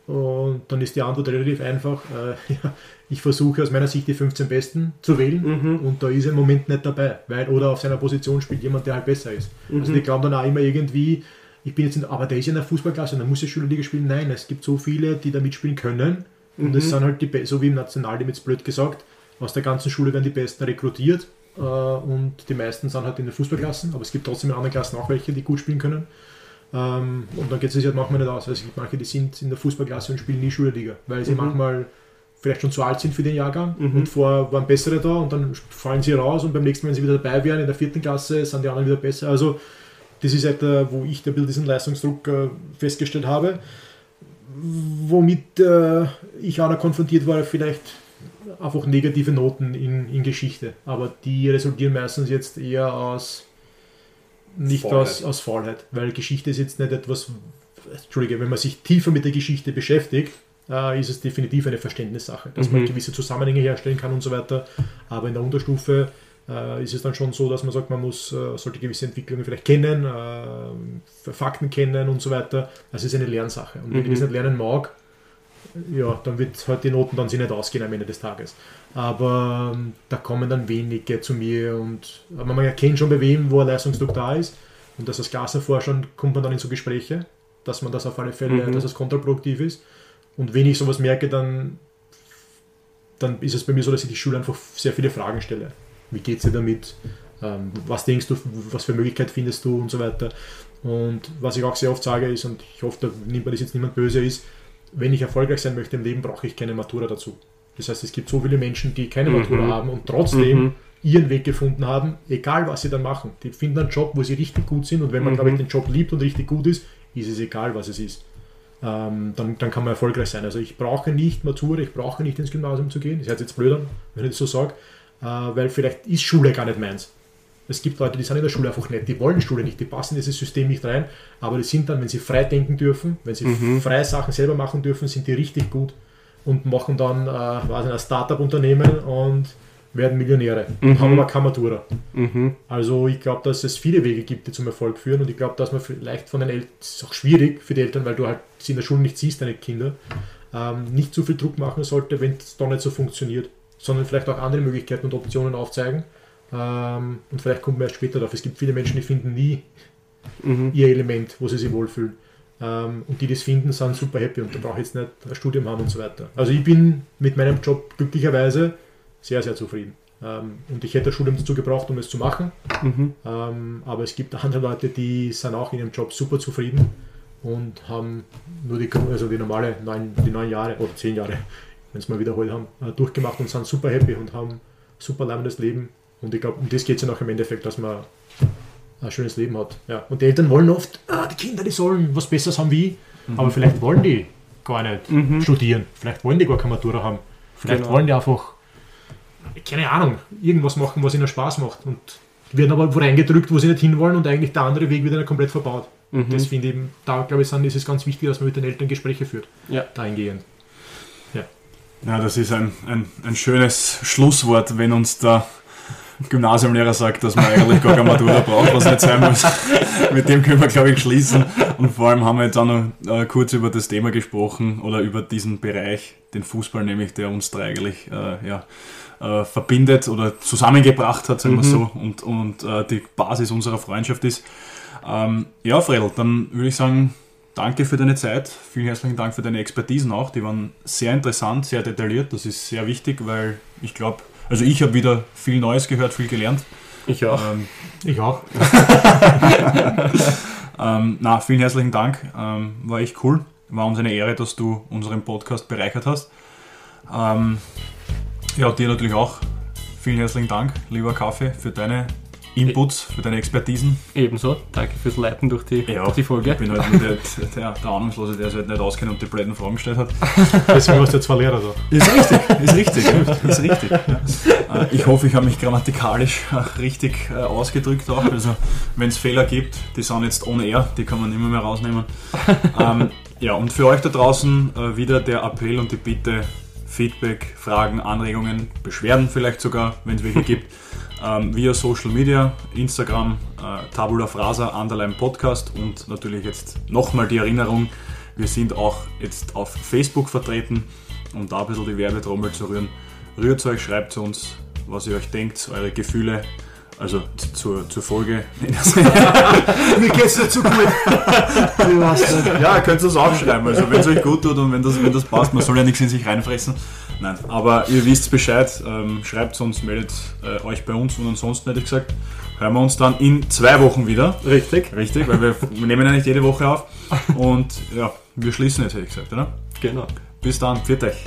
und dann ist die Antwort relativ einfach. Äh, <laughs> ja, ich versuche aus meiner Sicht die 15 Besten zu wählen mhm. und da ist er im Moment nicht dabei. Weil, oder auf seiner Position spielt jemand, der halt besser ist. Also mhm. Also die glauben dann auch immer irgendwie, ich bin jetzt in, aber der ist ja in der Fußballklasse und dann muss er Schülerliga spielen. Nein, es gibt so viele, die da mitspielen können. Und mhm. es sind halt die, so wie im Nationalteam jetzt blöd gesagt, aus der ganzen Schule werden die Besten rekrutiert äh, und die meisten sind halt in den Fußballklassen, aber es gibt trotzdem in anderen Klassen auch welche, die gut spielen können. Ähm, und dann geht es sich halt manchmal nicht aus. Also es gibt manche, die sind in der Fußballklasse und spielen nie Schulliga, weil sie mhm. manchmal vielleicht schon zu alt sind für den Jahrgang mhm. und vorher waren bessere da und dann fallen sie raus und beim nächsten Mal, wenn sie wieder dabei wären in der vierten Klasse, sind die anderen wieder besser. Also das ist halt, wo ich diesen Leistungsdruck äh, festgestellt habe. Womit äh, ich auch noch konfrontiert war, vielleicht einfach negative Noten in, in Geschichte. Aber die resultieren meistens jetzt eher aus nicht. Aus, aus Faulheit, weil Geschichte ist jetzt nicht etwas, Entschuldige, wenn man sich tiefer mit der Geschichte beschäftigt, äh, ist es definitiv eine Verständnissache, dass mhm. man gewisse Zusammenhänge herstellen kann und so weiter. Aber in der Unterstufe äh, ist es dann schon so, dass man sagt, man muss, äh, sollte gewisse Entwicklungen vielleicht kennen, äh, Fakten kennen und so weiter. Das ist eine Lernsache. Und wenn mhm. ich das nicht lernen mag, ja, dann wird halt die Noten dann sich nicht ausgehen am Ende des Tages. Aber ähm, da kommen dann wenige zu mir und man erkennt schon bei wem, wo ein Leistungsdruck da ist. Und dass das Gas hervorschauen, kommt man dann in so Gespräche, dass man das auf alle Fälle, mhm. dass es kontraproduktiv ist. Und wenn ich sowas merke, dann, dann ist es bei mir so, dass ich die Schule einfach sehr viele Fragen stelle. Wie geht es dir damit? Ähm, was denkst du, was für Möglichkeit findest du und so weiter. Und was ich auch sehr oft sage ist, und ich hoffe, da nimmt man das jetzt niemand böse ist, wenn ich erfolgreich sein möchte im Leben, brauche ich keine Matura dazu. Das heißt, es gibt so viele Menschen, die keine mhm. Matura haben und trotzdem mhm. ihren Weg gefunden haben, egal was sie dann machen. Die finden einen Job, wo sie richtig gut sind und wenn man, mhm. glaube ich, den Job liebt und richtig gut ist, ist es egal, was es ist. Ähm, dann, dann kann man erfolgreich sein. Also ich brauche nicht Matura, ich brauche nicht ins Gymnasium zu gehen. Das hört jetzt blöd an, wenn ich das so sage, äh, weil vielleicht ist Schule gar nicht meins. Es gibt Leute, die sind in der Schule einfach nicht, die wollen Schule nicht, die passen in dieses System nicht rein, aber die sind dann, wenn sie frei denken dürfen, wenn sie mhm. freie Sachen selber machen dürfen, sind die richtig gut und machen dann äh, ein Startup-Unternehmen und werden Millionäre mhm. und haben aber keine Matura. Mhm. Also ich glaube, dass es viele Wege gibt, die zum Erfolg führen und ich glaube, dass man vielleicht von den Eltern, es ist auch schwierig für die Eltern, weil du halt sie in der Schule nicht siehst, deine Kinder, ähm, nicht zu viel Druck machen sollte, wenn es doch nicht so funktioniert, sondern vielleicht auch andere Möglichkeiten und Optionen aufzeigen ähm, und vielleicht kommt man erst später darauf. Es gibt viele Menschen, die finden nie mhm. ihr Element, wo sie sich wohlfühlen. Ähm, und die das finden, sind super happy und da brauche ich jetzt nicht ein Studium haben und so weiter. Also ich bin mit meinem Job glücklicherweise sehr, sehr zufrieden. Ähm, und ich hätte das Studium dazu gebraucht, um es zu machen. Mhm. Ähm, aber es gibt andere Leute, die sind auch in ihrem Job super zufrieden und haben nur die, also die normale neun, die neun Jahre oder zehn Jahre, wenn es mal wiederholt haben, äh, durchgemacht und sind super happy und haben super leibendes Leben und ich glaube, um das geht es ja noch im Endeffekt, dass man ein schönes Leben hat. Ja. Und die Eltern wollen oft, ah, die Kinder, die sollen was Besseres haben wie aber vielleicht wollen die gar nicht Mhm. studieren, vielleicht wollen die gar keine Matura haben, vielleicht Genau. wollen die einfach, keine Ahnung, irgendwas machen, was ihnen Spaß macht und werden aber wo reingedrückt, wo sie nicht hinwollen und eigentlich der andere Weg wird ihnen komplett verbaut. Mhm. Das finde ich, da glaube ich, sind, ist es ganz wichtig, dass man mit den Eltern Gespräche führt, Ja. dahingehend. Ja, das ist ein, ein, ein schönes Schlusswort, wenn uns der Gymnasiumlehrer sagt, dass man eigentlich gar keine Matura braucht, was nicht sein muss. Mit dem können wir, glaube ich, schließen. Und vor allem haben wir jetzt auch noch äh, kurz über das Thema gesprochen oder über diesen Bereich, den Fußball nämlich, der uns da eigentlich äh, ja, äh, verbindet oder zusammengebracht hat, sagen wir Mhm. so, und, und äh, die Basis unserer Freundschaft ist. Ähm, ja, Fredel, dann würde ich sagen, danke für deine Zeit. Vielen herzlichen Dank für deine Expertisen auch. Die waren sehr interessant, sehr detailliert. Das ist sehr wichtig, weil ich glaube, also ich habe wieder viel Neues gehört, viel gelernt. Ich auch. Ähm, Ich auch. <laughs> ähm, na, vielen herzlichen Dank. Ähm, war echt cool. War uns eine Ehre, dass du unseren Podcast bereichert hast. Ähm, ja, dir natürlich auch. Vielen herzlichen Dank, lieber Kaffee, für deine Inputs, für deine Expertisen. Ebenso. Danke fürs Leiten durch die, durch die Folge. Ich bin halt nicht der, der, der Ahnungslose, der sich halt nicht auskennt und die blöden Fragen gestellt hat. Deswegen hast du jetzt zwei Lehrer da. Ist richtig, ist richtig, ja, ist richtig. Ja. Äh, Ich hoffe, ich habe mich grammatikalisch äh, richtig äh, ausgedrückt auch. Also wenn es Fehler gibt, die sind jetzt ohne R, die kann man nicht mehr, rausnehmen. Ähm, ja, und für euch da draußen wieder der Appell und die Bitte, Feedback, Fragen, Anregungen, Beschwerden vielleicht sogar, wenn es welche gibt, ähm, via Social Media, Instagram, äh, Tabula Frasa, Underline Podcast und natürlich jetzt nochmal die Erinnerung, wir sind auch jetzt auf Facebook vertreten, um da ein bisschen die Werbetrommel zu rühren. Rührt euch, schreibt zu uns, was ihr euch denkt, eure Gefühle, also zur, zur Folge. <laughs> Mir geht's nicht so gut. <laughs> Ja, könnt ihr es auch schreiben, also wenn es euch gut tut und wenn das, wenn das passt, man soll ja nichts in sich reinfressen. Nein, aber ihr wisst Bescheid, ähm, schreibt uns, meldet äh, euch bei uns und ansonsten hätte ich gesagt, hören wir uns dann in zwei Wochen wieder. Richtig. Richtig, weil wir, <laughs> wir nehmen ja nicht jede Woche auf. Und ja, wir schließen jetzt, hätte ich gesagt, oder? Genau. Bis dann, pfiat euch.